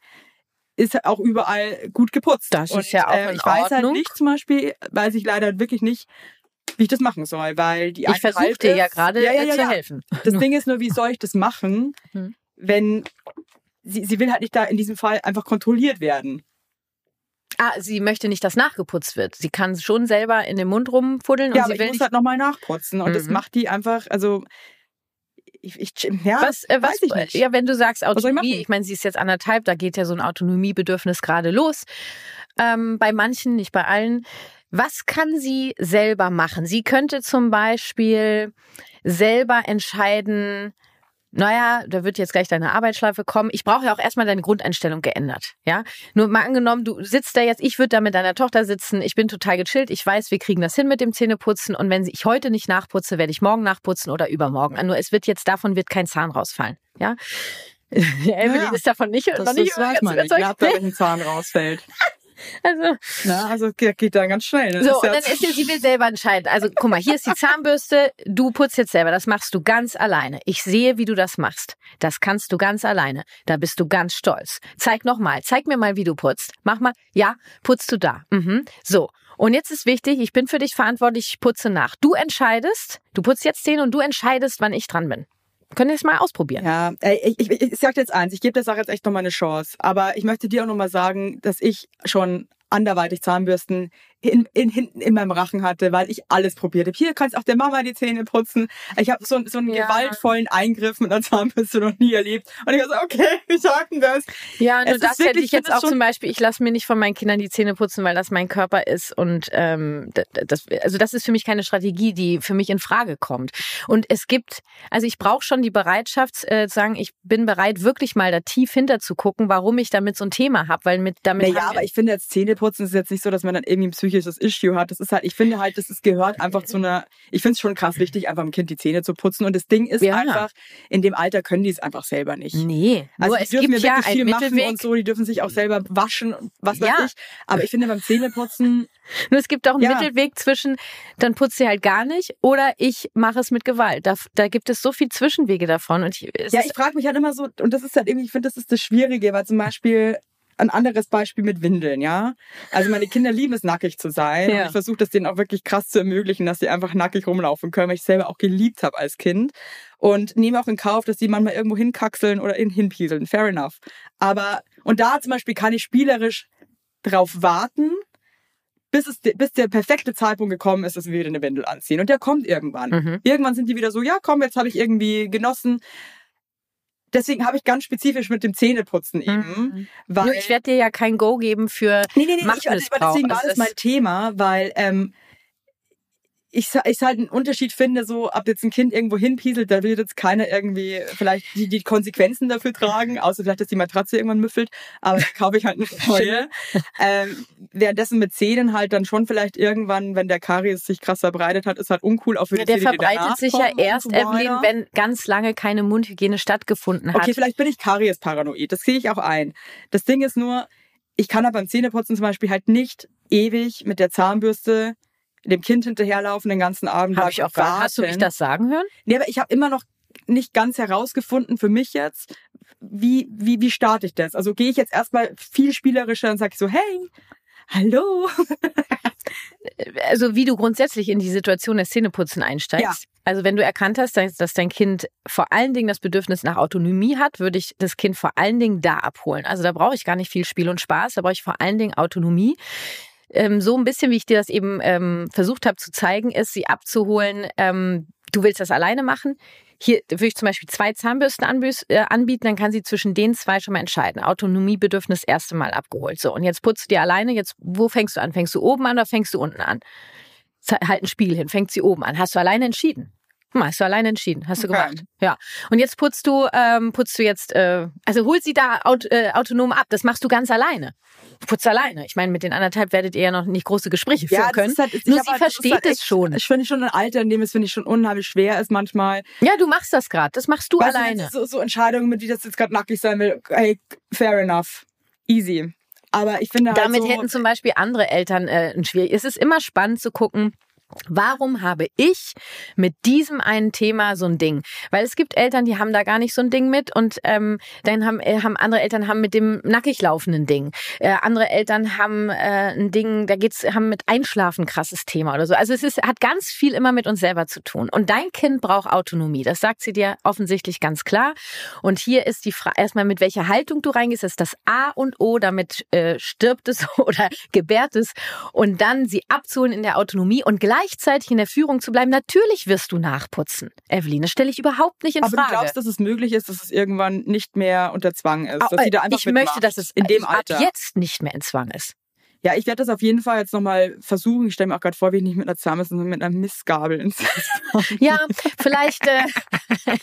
B: ist halt auch überall gut geputzt.
A: Das ist
B: Und,
A: ja auch
B: äh, Ich weiß halt
A: Ordnung.
B: nicht zum Beispiel, weiß ich leider wirklich nicht, wie ich das machen soll, weil die
A: Ich versuche
B: halt
A: dir ja
B: ist-
A: gerade
B: ja, ja,
A: äh,
B: ja,
A: zu
B: ja.
A: helfen.
B: Das Ding ist nur, wie soll ich das machen,
A: Hm.
B: Wenn sie, sie will halt nicht da in diesem Fall einfach kontrolliert werden.
A: Ah, sie möchte nicht, dass nachgeputzt wird. Sie kann schon selber in den Mund rumfuddeln und
B: ja, aber
A: sie
B: ich
A: will
B: muss
A: nicht.
B: halt nochmal nachputzen und das
A: Mhm.
B: macht die einfach, also ich, ich ja,
A: Was, äh, was,
B: weiß ich nicht.
A: ja, wenn du sagst
B: ich
A: Autonomie,
B: machen?
A: ich, meine, sie ist jetzt anderthalb, da geht ja so ein Autonomiebedürfnis gerade los. Ähm, bei manchen, nicht bei allen. Was kann sie selber machen? Sie könnte zum Beispiel selber entscheiden, naja, da wird jetzt gleich deine Arbeitsschleife kommen. Ich brauche ja auch erstmal deine Grundeinstellung geändert. Ja, nur mal angenommen, du sitzt da jetzt, ich würde da mit deiner Tochter sitzen, ich bin total gechillt, ich weiß, wir kriegen das hin mit dem Zähneputzen und wenn ich heute nicht nachputze, werde ich morgen nachputzen oder übermorgen. Nur es wird jetzt davon wird kein Zahn rausfallen. Ja. Ja, Evelyn
B: Ja,
A: ist davon nicht,
B: Das,
A: noch nicht
B: weiß man nicht. wenn ein Zahn rausfällt?
A: Also,
B: Na, also geht geht dann ganz schnell. ne?
A: so,
B: Das
A: und
B: ja-
A: dann ist ja, sie will selber entscheiden. Also, guck mal, hier ist die Zahnbürste, du putzt jetzt selber. Das machst du ganz alleine. Ich sehe, wie du das machst. Das kannst du ganz alleine. Da bist du ganz stolz. Zeig noch mal. Zeig mir mal, wie du putzt. Mach mal. Ja, putzt du da. Mhm. So. Und jetzt ist wichtig, ich bin für dich verantwortlich, ich putze nach. Du entscheidest, du putzt jetzt Zähne und du entscheidest, wann ich dran bin. Können wir es mal ausprobieren?
B: Ja, ich, ich, ich sag dir jetzt eins, ich gebe der Sache jetzt echt nochmal eine Chance. Aber ich möchte dir auch nochmal sagen, dass ich schon anderweitig Zahnbürsten in, in, hinten in meinem Rachen hatte, weil ich alles probiert habe. Hier kannst auch der Mama die Zähne putzen. Ich habe so, so einen
A: Ja.
B: gewaltvollen Eingriff mit einer Zahnbürste noch nie erlebt. Und ich war so, okay, wie sagt denn das?
A: Ja, nur das hätte ich jetzt auch zum Beispiel, ich lasse mir nicht von meinen Kindern die Zähne putzen, weil das mein Körper ist und ähm, das, also das ist für mich keine Strategie, die für mich in Frage kommt. Und es gibt, also ich brauche schon die Bereitschaft, äh, zu sagen, ich bin bereit, wirklich mal da tief hinter zu gucken, warum ich damit so ein Thema habe, weil mit damit
B: Naja, aber ich finde jetzt Zähneputzen ist jetzt nicht so, dass man dann irgendwie ein psychisches Issue hat. Das ist halt, ich finde halt, das ist, gehört einfach zu einer, ich finde es schon krass wichtig, einfach dem Kind die Zähne zu putzen. Und das Ding ist
A: Ja.
B: einfach, in dem Alter können die es einfach selber nicht.
A: nee,
B: Also
A: nur
B: die
A: es
B: dürfen
A: gibt
B: ja
A: ja
B: wirklich
A: einen
B: viel machen
A: Mittelweg.
B: und so, die dürfen sich auch selber waschen und was weiß
A: Ja.
B: ich. Aber ich finde beim Zähneputzen,
A: Nur es gibt auch einen
B: Ja.
A: Mittelweg zwischen, dann putzt sie halt gar nicht oder ich mache es mit Gewalt. Da, da gibt es so viel Zwischenwege davon. Und ich,
B: ja, ich frage mich halt immer so, und das ist halt irgendwie, ich finde, das ist das Schwierige, weil zum Beispiel ein anderes Beispiel mit Windeln, ja. Also meine Kinder lieben es, nackig zu sein.
A: Ja.
B: Und ich versuche das denen auch wirklich krass zu ermöglichen, dass sie einfach nackig rumlaufen können, weil ich selber auch geliebt habe als Kind. Und nehme auch in Kauf, dass sie manchmal irgendwo hinkaxeln oder in, hinpieseln. Fair enough. Aber, und da zum Beispiel kann ich spielerisch drauf warten, bis, es, bis der perfekte Zeitpunkt gekommen ist, dass wir wieder eine Windel anziehen. Und der kommt irgendwann.
A: Mhm.
B: Irgendwann sind die wieder so, ja komm, jetzt habe ich irgendwie genossen. Deswegen habe ich ganz spezifisch mit dem Zähneputzen eben.
A: Mhm.
B: Weil,
A: Nur ich werde dir ja kein Go geben für
B: nee, nee, nee, ich,
A: Machtmissbrauch.
B: deswegen war das- mein Thema, weil ähm, ich, ich halt einen Unterschied finde, so ob jetzt ein Kind irgendwo hinpieselt, da wird jetzt keiner irgendwie vielleicht die, die Konsequenzen dafür tragen, außer vielleicht, dass die Matratze irgendwann müffelt, aber da kaufe ich halt eine neue. ähm, währenddessen mit Zähnen halt dann schon vielleicht irgendwann, wenn der Karies sich krass verbreitet hat, ist halt uncool, auch für
A: Ja,
B: die
A: der
B: Zähne,
A: verbreitet sich ja erst,
B: so.
A: Evelyn, wenn ganz lange keine Mundhygiene stattgefunden hat.
B: Okay, vielleicht bin ich Karies-paranoid. Das sehe ich auch ein. Das Ding ist nur, ich kann aber beim Zähneputzen zum Beispiel halt nicht ewig mit der Zahnbürste dem Kind hinterherlaufen den ganzen Abend.
A: Habe
B: bleib
A: ich auch gar Hast du mich
B: warten.
A: das sagen hören?
B: Nee, aber ich habe immer noch nicht ganz herausgefunden für mich jetzt, wie, wie, wie starte ich das? Also gehe ich jetzt erstmal viel spielerischer und sage so, hey, hallo.
A: Also wie du grundsätzlich in die Situation des Zähneputzen einsteigst.
B: Ja.
A: Also wenn du erkannt hast, dass, dass dein Kind vor allen Dingen das Bedürfnis nach Autonomie hat, würde ich das Kind vor allen Dingen da abholen. Also da brauche ich gar nicht viel Spiel und Spaß, da brauche ich vor allen Dingen Autonomie. Ähm, so ein bisschen, wie ich dir das eben ähm, versucht habe zu zeigen, ist, sie abzuholen. Ähm, du willst das alleine machen. Hier würde ich zum Beispiel zwei Zahnbürsten äh, anbieten, dann kann sie zwischen den zwei schon mal entscheiden. Autonomiebedürfnis erste Mal abgeholt. So, und jetzt putzt du dir alleine. Jetzt, wo fängst du an? Fängst du oben an oder fängst du unten an? Halt ein Spiel hin, fängt sie oben an. Hast du alleine entschieden? Mal, hast du alleine entschieden, hast du
B: Okay.
A: gemacht. Ja. Und jetzt putzt du, ähm, putzt du jetzt, äh, also hol sie da aut äh, autonom ab. Das machst du ganz alleine. Putzt alleine. Ich meine, mit den anderthalb werdet ihr ja noch nicht große Gespräche führen
B: das
A: können.
B: halt,
A: Nur sie
B: halt-
A: versteht
B: halt
A: es schon.
B: Ich finde schon ein Alter, in dem es, finde ich, schon unheimlich schwer ist manchmal.
A: Ja, du machst das gerade. Das machst du
B: Weißt du,
A: alleine.
B: So, so Entscheidungen, mit die das jetzt gerade nackig sein will, hey, fair enough. Easy. Aber ich finde halt
A: Damit
B: so,
A: hätten zum Beispiel andere Eltern äh, ein schwierig. Es ist immer spannend zu gucken. Warum habe ich mit diesem einen Thema so ein Ding? Weil es gibt Eltern, die haben da gar nicht so ein Ding mit und ähm, dann haben, äh, haben andere Eltern haben mit dem nackig laufenden Ding. Äh, andere Eltern haben äh, ein Ding, da geht's haben mit Einschlafen krasses Thema oder so. Also es ist hat ganz viel immer mit uns selber zu tun. Und dein Kind braucht Autonomie. Das sagt sie dir offensichtlich ganz klar. Und hier ist die Frage erstmal mit welcher Haltung du reingehst, das ist das A und O. Damit äh, stirbt es oder gebärt es und dann sie abzuholen in der Autonomie und gleichzeitig in der Führung zu bleiben. Natürlich wirst du nachputzen, Evelyn. Das stelle ich überhaupt nicht in
B: aber
A: Frage.
B: du glaubst, dass es möglich ist, dass es irgendwann nicht mehr unter Zwang ist, dass sie da einfach
A: ich möchte,
B: mitmacht,
A: dass es
B: in dem
A: ab
B: Alter.
A: jetzt nicht mehr in Zwang ist.
B: Ja, ich werde das auf jeden Fall jetzt nochmal versuchen. Ich stelle mir auch gerade vor, wie ich nicht mit einer Zahnbürste, sondern mit einer Missgabel ins
A: Ja, vielleicht äh,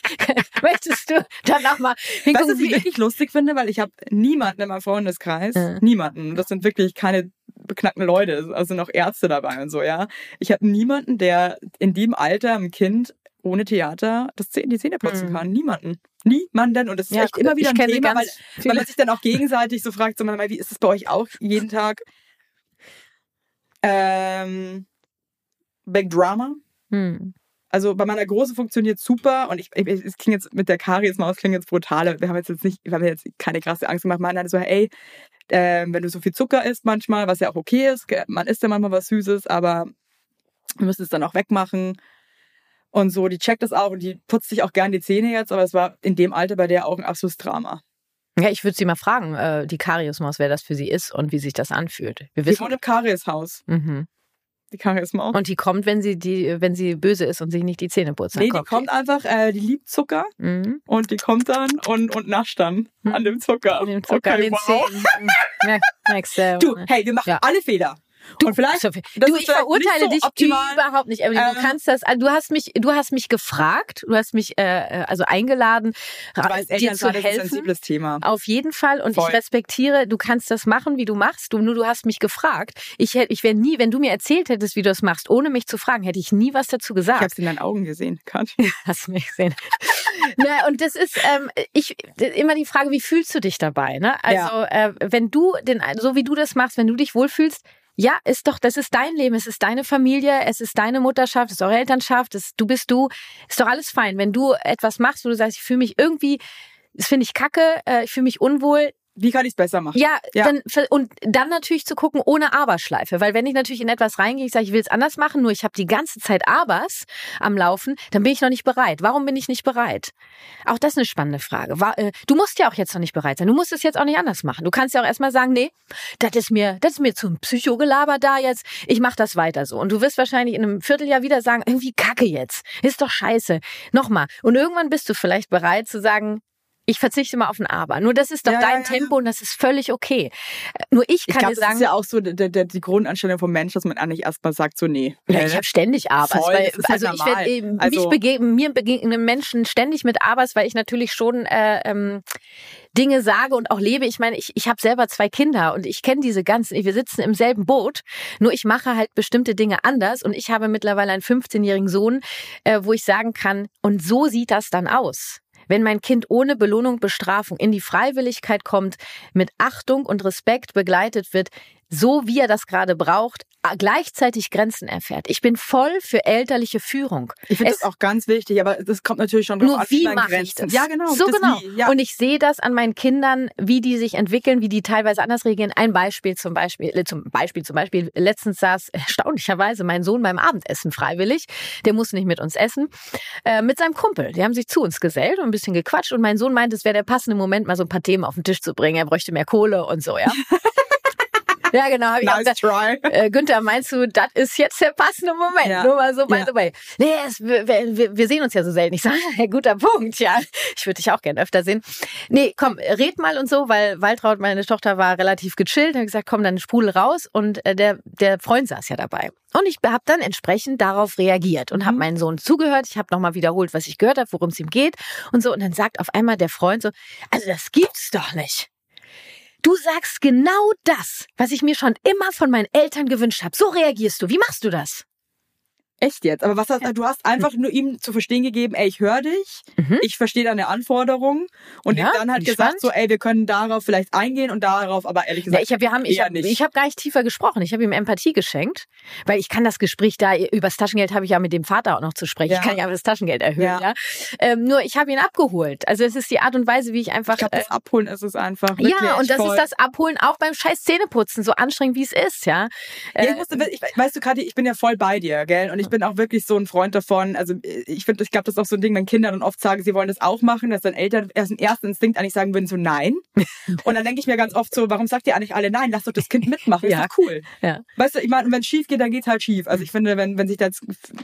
A: möchtest du dann auch mal
B: Weißt du,
A: hingucken,
B: was ich wirklich lustig finde? Weil ich habe niemanden in meinem Freundeskreis,
A: Ja.
B: niemanden. Das sind wirklich keine beknackten Leute, also noch Ärzte dabei und so, ja. Ich habe niemanden, der in dem Alter ein Kind ohne Theater das Zähne, die Zähne putzen
A: Mhm.
B: kann. Niemanden. Niemanden. Und das ist
A: Ja,
B: echt immer wieder ein Thema, weil, weil man sich dann auch gegenseitig so fragt, so, mal, wie ist es bei euch auch jeden Tag? Ähm, Big Drama.
A: Hm.
B: Also bei meiner Großen funktioniert super und ich, ich es klingt jetzt mit der Kari jetzt mal aus, klingt jetzt brutal. Wir haben jetzt, jetzt nicht, wir haben jetzt keine krasse Angst gemacht. Man so, ey, äh, wenn du so viel Zucker isst manchmal, was ja auch okay ist, man isst ja manchmal was Süßes, aber wir müssen es dann auch wegmachen. Und so, die checkt das auch und die putzt sich auch gern die Zähne jetzt, aber es war in dem Alter bei der auch ein absolutes Drama.
A: Ja, ich würde sie mal fragen, äh, die Kariusmaus, wer das für sie ist und wie sich das anfühlt. Wir
B: Die
A: wissen.
B: wohnt im Karieshaus.
A: Mhm.
B: Die Kariesmaus.
A: Und die kommt, wenn sie die, wenn sie böse ist und sich nicht die Zähne putzt.
B: Nee, die kommt einfach, äh, die liebt Zucker
A: Mhm.
B: und die kommt dann und, und nascht dann
A: Hm.
B: an dem Zucker.
A: An dem Zucker
B: okay,
A: an den
B: wow.
A: Zähnen. Mhm. Merk, merkst du.
B: Du, hey, wir machen
A: Ja.
B: alle Fehler.
A: Du,
B: und vielleicht,
A: Sophie,
B: das
A: du
B: ist
A: ich verurteile
B: so
A: dich
B: optimal.
A: überhaupt nicht. Evelyn. du
B: Ähm,
A: kannst das, du hast mich, du hast mich gefragt, du hast mich äh, also eingeladen,
B: weiß,
A: dir zu
B: sind ein
A: helfen.
B: sensibles Thema.
A: Auf jeden Fall. Und
B: Voll.
A: ich respektiere, du kannst das machen, wie du machst. Du, nur du hast mich gefragt. Ich hätte, ich wäre nie, wenn du mir erzählt hättest, wie du das machst, ohne mich zu fragen, hätte ich nie was dazu
B: Ich
A: gesagt.
B: hab's in deinen Augen gesehen, Kat.
A: Hast du nicht gesehen. Na, und das ist ähm, ich immer die Frage, wie fühlst du dich dabei? Ne? Also äh, wenn du den, so wie du das machst, wenn du dich wohlfühlst, ja, ist doch, das ist dein Leben, es ist deine Familie, es ist deine Mutterschaft, es ist eure Elternschaft, es, du bist du, ist doch alles fein. Wenn du etwas machst, wo du sagst, ich fühle mich irgendwie, das finde ich kacke, äh, ich fühle mich unwohl,
B: Wie kann ich's besser machen?
A: ja,
B: Ja.
A: Dann, und dann natürlich zu gucken ohne Aberschleife, weil wenn ich natürlich in etwas reingehe, ich sage, ich will es anders machen, nur ich habe die ganze Zeit Abers am Laufen, dann bin ich noch nicht bereit. Warum bin ich nicht bereit? Auch das ist eine spannende Frage. Äh, du musst ja auch jetzt noch nicht bereit sein. Du musst es jetzt auch nicht anders machen. Du kannst ja auch erstmal sagen, nee, das ist mir, das ist mir zum Psychogelaber da jetzt. Ich mache das weiter so. Und du wirst wahrscheinlich in einem Vierteljahr wieder sagen, irgendwie Kacke jetzt, ist doch scheiße. Nochmal. Und irgendwann bist du vielleicht bereit zu sagen. Ich verzichte mal auf ein Aber. Nur das ist doch
B: Ja,
A: dein
B: ja.
A: Tempo und das ist völlig okay. Äh, Nur ich
B: Ich
A: kann
B: glaube,
A: dir
B: das
A: sagen,
B: ist ja auch so der, der, die Grundanstellung vom Mensch, dass man eigentlich erstmal sagt, so nee.
A: ja, ich habe ständig Abers,
B: Voll,
A: weil
B: das ist halt
A: also ich werde eben
B: Also-
A: mich begegnen, mir begegnen Menschen ständig mit Abers, weil ich natürlich schon äh, ähm, Dinge sage und auch lebe. Ich meine, ich, ich habe selber zwei Kinder und ich kenne diese ganzen, wir sitzen im selben Boot, nur ich mache halt bestimmte Dinge anders und ich habe mittlerweile einen 15-jährigen Sohn, äh, wo ich sagen kann, und so sieht das dann aus. Wenn mein Kind ohne Belohnung, Bestrafung in die Freiwilligkeit kommt, mit Achtung und Respekt begleitet wird, so wie er das gerade braucht, gleichzeitig Grenzen erfährt. Ich bin voll für elterliche Führung.
B: Ich finde das auch ganz wichtig, aber das kommt natürlich schon
A: Nur
B: an,
A: wie mache ich das?
B: Ja, genau.
A: So genau.
B: Wie, ja.
A: Und ich sehe das an meinen Kindern, wie die sich entwickeln, wie die teilweise anders reagieren. Ein Beispiel zum Beispiel, äh, zum Beispiel, zum Beispiel, letztens saß erstaunlicherweise mein Sohn beim Abendessen freiwillig. Der muss nicht mit uns essen, äh, mit seinem Kumpel. Die haben sich zu uns gesellt und ein bisschen gequatscht. Und mein Sohn meinte, es wäre der passende Moment, mal so ein paar Themen auf den Tisch zu bringen. Er bräuchte mehr Kohle und so, ja. Ja, genau. Hab ich auch
B: nice
A: gesagt,
B: try.
A: äh, Günther, meinst du, das ist jetzt der passende Moment?
B: Ja.
A: Nur mal so, by the way. Nee, es, wir, wir, sehen uns ja so selten. Ich sage, ja, guter Punkt, ja. Ich würde dich auch gerne öfter sehen. Nee, komm, red mal und so, weil Waltraud, meine Tochter, war relativ gechillt. Hat gesagt, komm, dann sprudel raus. Und äh, der, der Freund saß ja dabei. Und ich habe dann entsprechend darauf reagiert und habe meinen Sohn zugehört. Ich habe nochmal wiederholt, was ich gehört habe, worum es ihm geht und so. Und dann sagt auf einmal der Freund so, also das gibt's doch nicht. Du sagst genau das, was ich mir schon immer von meinen Eltern gewünscht habe. So reagierst du. Wie machst du das?
B: Echt jetzt? Aber was hast, du hast einfach nur ihm zu verstehen gegeben, ey, ich höre dich,
A: Mhm.
B: ich verstehe deine Anforderungen und
A: Ja,
B: dann halt gesagt,
A: gespannt.
B: so, ey, wir können darauf vielleicht eingehen und darauf, aber ehrlich
A: Ja,
B: gesagt,
A: ich habe, wir haben, ich habe, gar nicht tiefer gesprochen. Ich habe ihm Empathie geschenkt, weil ich kann das Gespräch da übers Taschengeld habe ich ja mit dem Vater auch noch zu sprechen.
B: Ja.
A: Ich kann ja das Taschengeld erhöhen. Ja.
B: Ja.
A: Ähm, nur ich habe ihn abgeholt. Also es ist die Art und Weise, wie ich einfach.
B: ich glaube,
A: äh,
B: das Abholen ist es einfach.
A: ja, und das
B: voll.
A: ist das Abholen auch beim Scheiß Zähneputzen, so anstrengend wie es ist, ja.
B: Ja,
A: Äh,
B: ich musste, ich, weißt du, Kathi, ich bin ja voll bei dir, gell? Und ich bin auch wirklich so ein Freund davon. Also ich finde, ich glaube, das ist auch so ein Ding, wenn Kinder dann oft sagen, sie wollen das auch machen, dass dann Eltern erst im ersten Instinkt eigentlich sagen würden, so nein. Und dann denke ich mir ganz oft so, warum sagt ihr eigentlich alle nein? Lass doch das Kind mitmachen, ist
A: Ja.
B: doch cool.
A: Ja.
B: Weißt du, ich meine, wenn es schief geht, dann geht's halt schief. Also ich finde, wenn, wenn sich das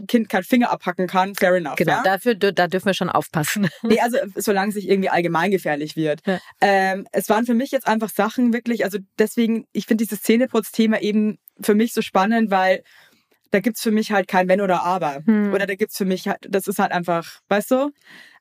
B: Kind keinen Finger abhacken kann, fair enough.
A: Genau,
B: ja?
A: dafür, da dürfen wir schon aufpassen.
B: Nee, also solange es nicht irgendwie allgemeingefährlich wird.
A: Ja.
B: Ähm, es waren für mich jetzt einfach Sachen wirklich, also deswegen, ich finde dieses Zähneputzthema eben für mich so spannend, weil da gibt's für mich halt kein Wenn oder Aber.
A: Hm.
B: Oder da gibt's für mich halt, das ist halt einfach, weißt du?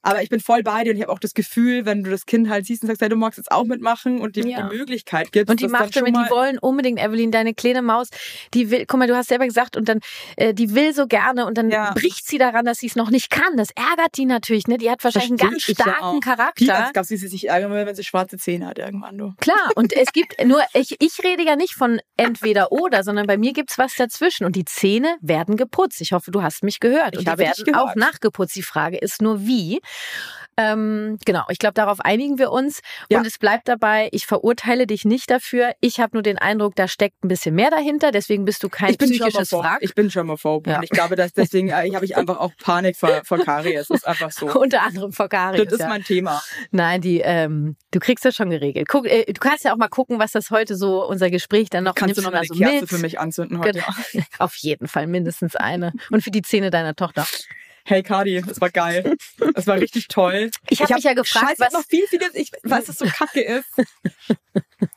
B: Aber ich bin voll bei dir und ich habe auch das Gefühl, wenn du das Kind halt siehst und sagst, hey, du magst jetzt auch mitmachen und dir
A: Ja.
B: die Möglichkeit gibst.
A: Und die macht
B: schon
A: damit, die wollen unbedingt, Evelyn, deine kleine Maus, die will, guck mal, du hast selber gesagt, und dann, äh, die will so gerne und dann
B: Ja.
A: bricht sie daran, dass sie es noch nicht kann. Das ärgert die natürlich, ne? Die hat wahrscheinlich einen ganz
B: ja
A: starken.
B: Wie
A: Charakter.
B: als gab sie sich ärgern will, wenn sie schwarze Zähne hat irgendwann, du.
A: Klar, und es gibt nur, ich, ich rede ja nicht von entweder oder, sondern bei mir gibt's was dazwischen. Und die Zähne werden geputzt. Ich hoffe, du hast mich gehört.
B: Ich
A: und die werden auch nachgeputzt. Die Frage ist nur wie. Ähm, genau, ich glaube, darauf einigen wir uns.
B: Ja.
A: Und es bleibt dabei, ich verurteile dich nicht dafür. Ich habe nur den Eindruck, da steckt ein bisschen mehr dahinter. Deswegen bist du kein
B: Ich bin
A: psychisches. Wrack.
B: Ich bin Germaphob.
A: Ja.
B: Und ich glaube, dass deswegen äh, habe ich einfach auch Panik vor, vor Karies. Das ist einfach so.
A: Unter anderem vor Karies.
B: Das ist
A: ja.
B: mein Thema.
A: Nein, die, ähm, du kriegst das schon geregelt. Guck, äh, du kannst ja auch mal gucken, was das heute so, unser Gespräch dann noch
B: Kannst du noch
A: mal
B: eine
A: so
B: Kerze
A: mit.
B: für mich anzünden heute?
A: Genau. Auf jeden Fall mindestens eine. Und für die Zähne deiner Tochter.
B: Hey Kadi, das war geil. Das war richtig toll.
A: Ich hab mich ja gefragt,
B: Scheiße,
A: was-
B: noch viel, vieles, ich weiß, dass so kacke ist.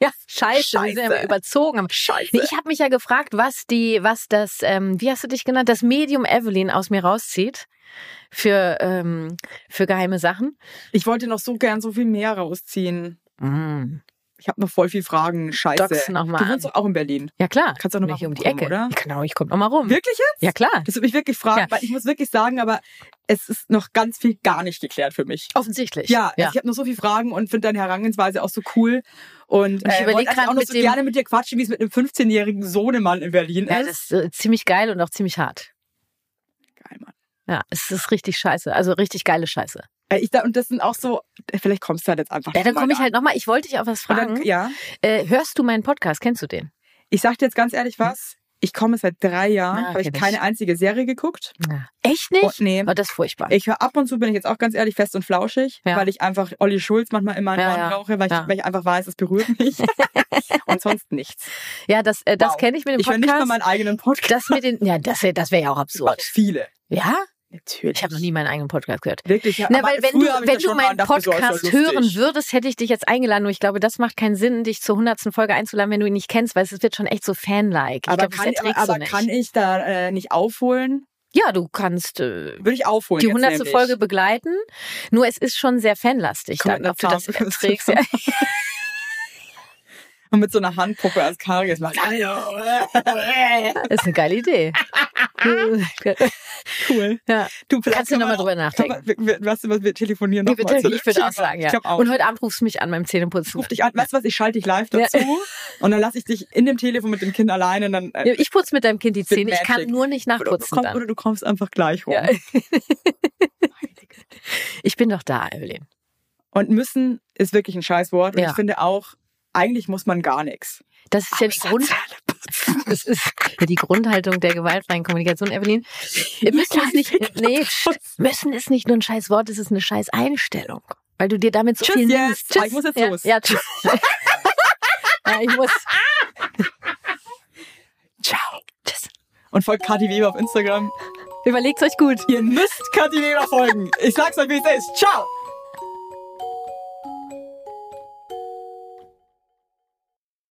A: Ja, scheiße, wir sind ja
B: Scheiße.
A: überzogen.
B: Scheiße.
A: Ich habe mich ja gefragt, was die, was das, ähm, wie hast du dich genannt, das Medium Evelyn aus mir rauszieht für ähm, für geheime Sachen.
B: Ich wollte noch so gern so viel mehr rausziehen.
A: Mm.
B: Ich habe noch voll viel Fragen. Scheiße.
A: Noch mal
B: du wohnst doch auch in Berlin.
A: Ja klar.
B: Kannst du noch mal
A: um die Ecke,
B: oder?
A: Genau, ich komme noch mal rum.
B: Wirklich jetzt?
A: Ja klar.
B: Das würde mich wirklich fragen,
A: Ja.
B: weil ich muss wirklich sagen, aber es ist noch ganz viel gar nicht geklärt für mich.
A: Offensichtlich.
B: Ja,
A: ja.
B: Also ich habe noch so viele Fragen und finde deine Herangehensweise auch so cool. Und,
A: ich
B: äh,
A: überleg
B: wollte eigentlich
A: grad
B: auch noch
A: mit
B: so gerne mit dir quatschen, wie es mit einem 15-jährigen Sohnemann in Berlin
A: ja,
B: ist.
A: das ist äh, ziemlich geil und auch ziemlich hart.
B: Geil, Mann.
A: Ja, es ist richtig scheiße. Also richtig geile Scheiße.
B: Äh, Ich, da- und das sind auch so, äh, vielleicht kommst du halt jetzt einfach
A: Ja, dann komme ich halt nochmal. Ich wollte dich auch was
B: Und
A: fragen.
B: Dann, ja,
A: Äh, hörst du meinen Podcast? Kennst du den?
B: ich sag dir jetzt ganz ehrlich was. Ich komme seit drei Jahren,
A: Ah,
B: habe ich
A: kenn ich.
B: keine einzige Serie geguckt.
A: Ja. Echt nicht?
B: Oh, nee.
A: Oh, das ist furchtbar.
B: Ich höre ab und zu, bin ich jetzt auch ganz ehrlich, fest und flauschig,
A: Ja.
B: weil ich einfach Olli Schulz manchmal in meinen
A: Ja,
B: Ohren
A: ja.
B: brauche, weil ich, weil ich einfach weiß, es berührt mich. und sonst nichts.
A: ja, das, äh, das
B: Wow.
A: kenne ich mit dem
B: Ich höre nicht
A: Podcast.
B: mal meinen eigenen Podcast.
A: das mit den, ja, das wäre das wär ja auch absurd.
B: viele.
A: Ja?
B: Natürlich.
A: Ich habe noch nie meinen eigenen Podcast gehört.
B: Wirklich, ja.
A: Na, weil wenn du, wenn
B: das
A: du meinen Podcast
B: lustig.
A: hören würdest, hätte ich dich jetzt eingeladen. Nur ich glaube, das macht keinen Sinn, dich zur hundertsten Folge einzuladen, wenn du ihn nicht kennst, weil es wird schon echt so Fan-like.
B: Aber,
A: glaube, das
B: kann, aber, aber kann ich da äh, nicht aufholen?
A: ja, du kannst äh,
B: Würde ich aufholen.
A: die hundertste. Folge begleiten. Nur es ist schon sehr fanlastig,
B: Komm
A: dann, ob du das erträgst. Ja.
B: Und mit so einer Handpuppe als Karies macht. Hallo.
A: ist eine geile Idee.
B: cool.
A: ja.
B: Du,
A: Kannst du
B: können
A: noch mal
B: wir
A: drüber nachdenken.
B: wir, wir, weißt du was, wir telefonieren
A: Nee,
B: noch
A: bitte,
B: mal zurück.
A: ich würde auch sagen, ja.
B: Auch.
A: Und heute Abend rufst du mich an beim Zähneputzen.
B: ruf dich an. Weißt du was, ich schalte dich live
A: Ja.
B: dazu und dann lasse ich dich in dem Telefon mit dem Kind alleine und dann...
A: Ja, Ich putze mit deinem Kind die Zähne. Ich kann nur nicht
B: oder, du
A: nachputzen dann.
B: oder du kommst einfach gleich rum.
A: Ja. Ich bin doch da, Evelyn.
B: Und müssen ist wirklich ein Scheißwort. Und
A: Ja.
B: ich finde auch, eigentlich muss man gar nichts.
A: Das ist ja die Grund, das ist ja die Grundhaltung der gewaltfreien Kommunikation, Evelyn. Wir müssen es nicht, nee, müssen ist nicht nur ein scheiß Wort, es ist eine scheiß Einstellung. Weil du dir damit so
B: Tschüss
A: viel
B: jetzt.
A: nimmst.
B: Ah, ich muss jetzt
A: ja,
B: los.
A: Ja, tschüss. ja, ich muss.
B: Ciao.
A: Tschüss.
B: Und folgt Kathi Weber auf Instagram.
A: Überlegt euch gut.
B: Ihr müsst Kathi Weber folgen. Ich sag's euch, wie es ist. Ciao.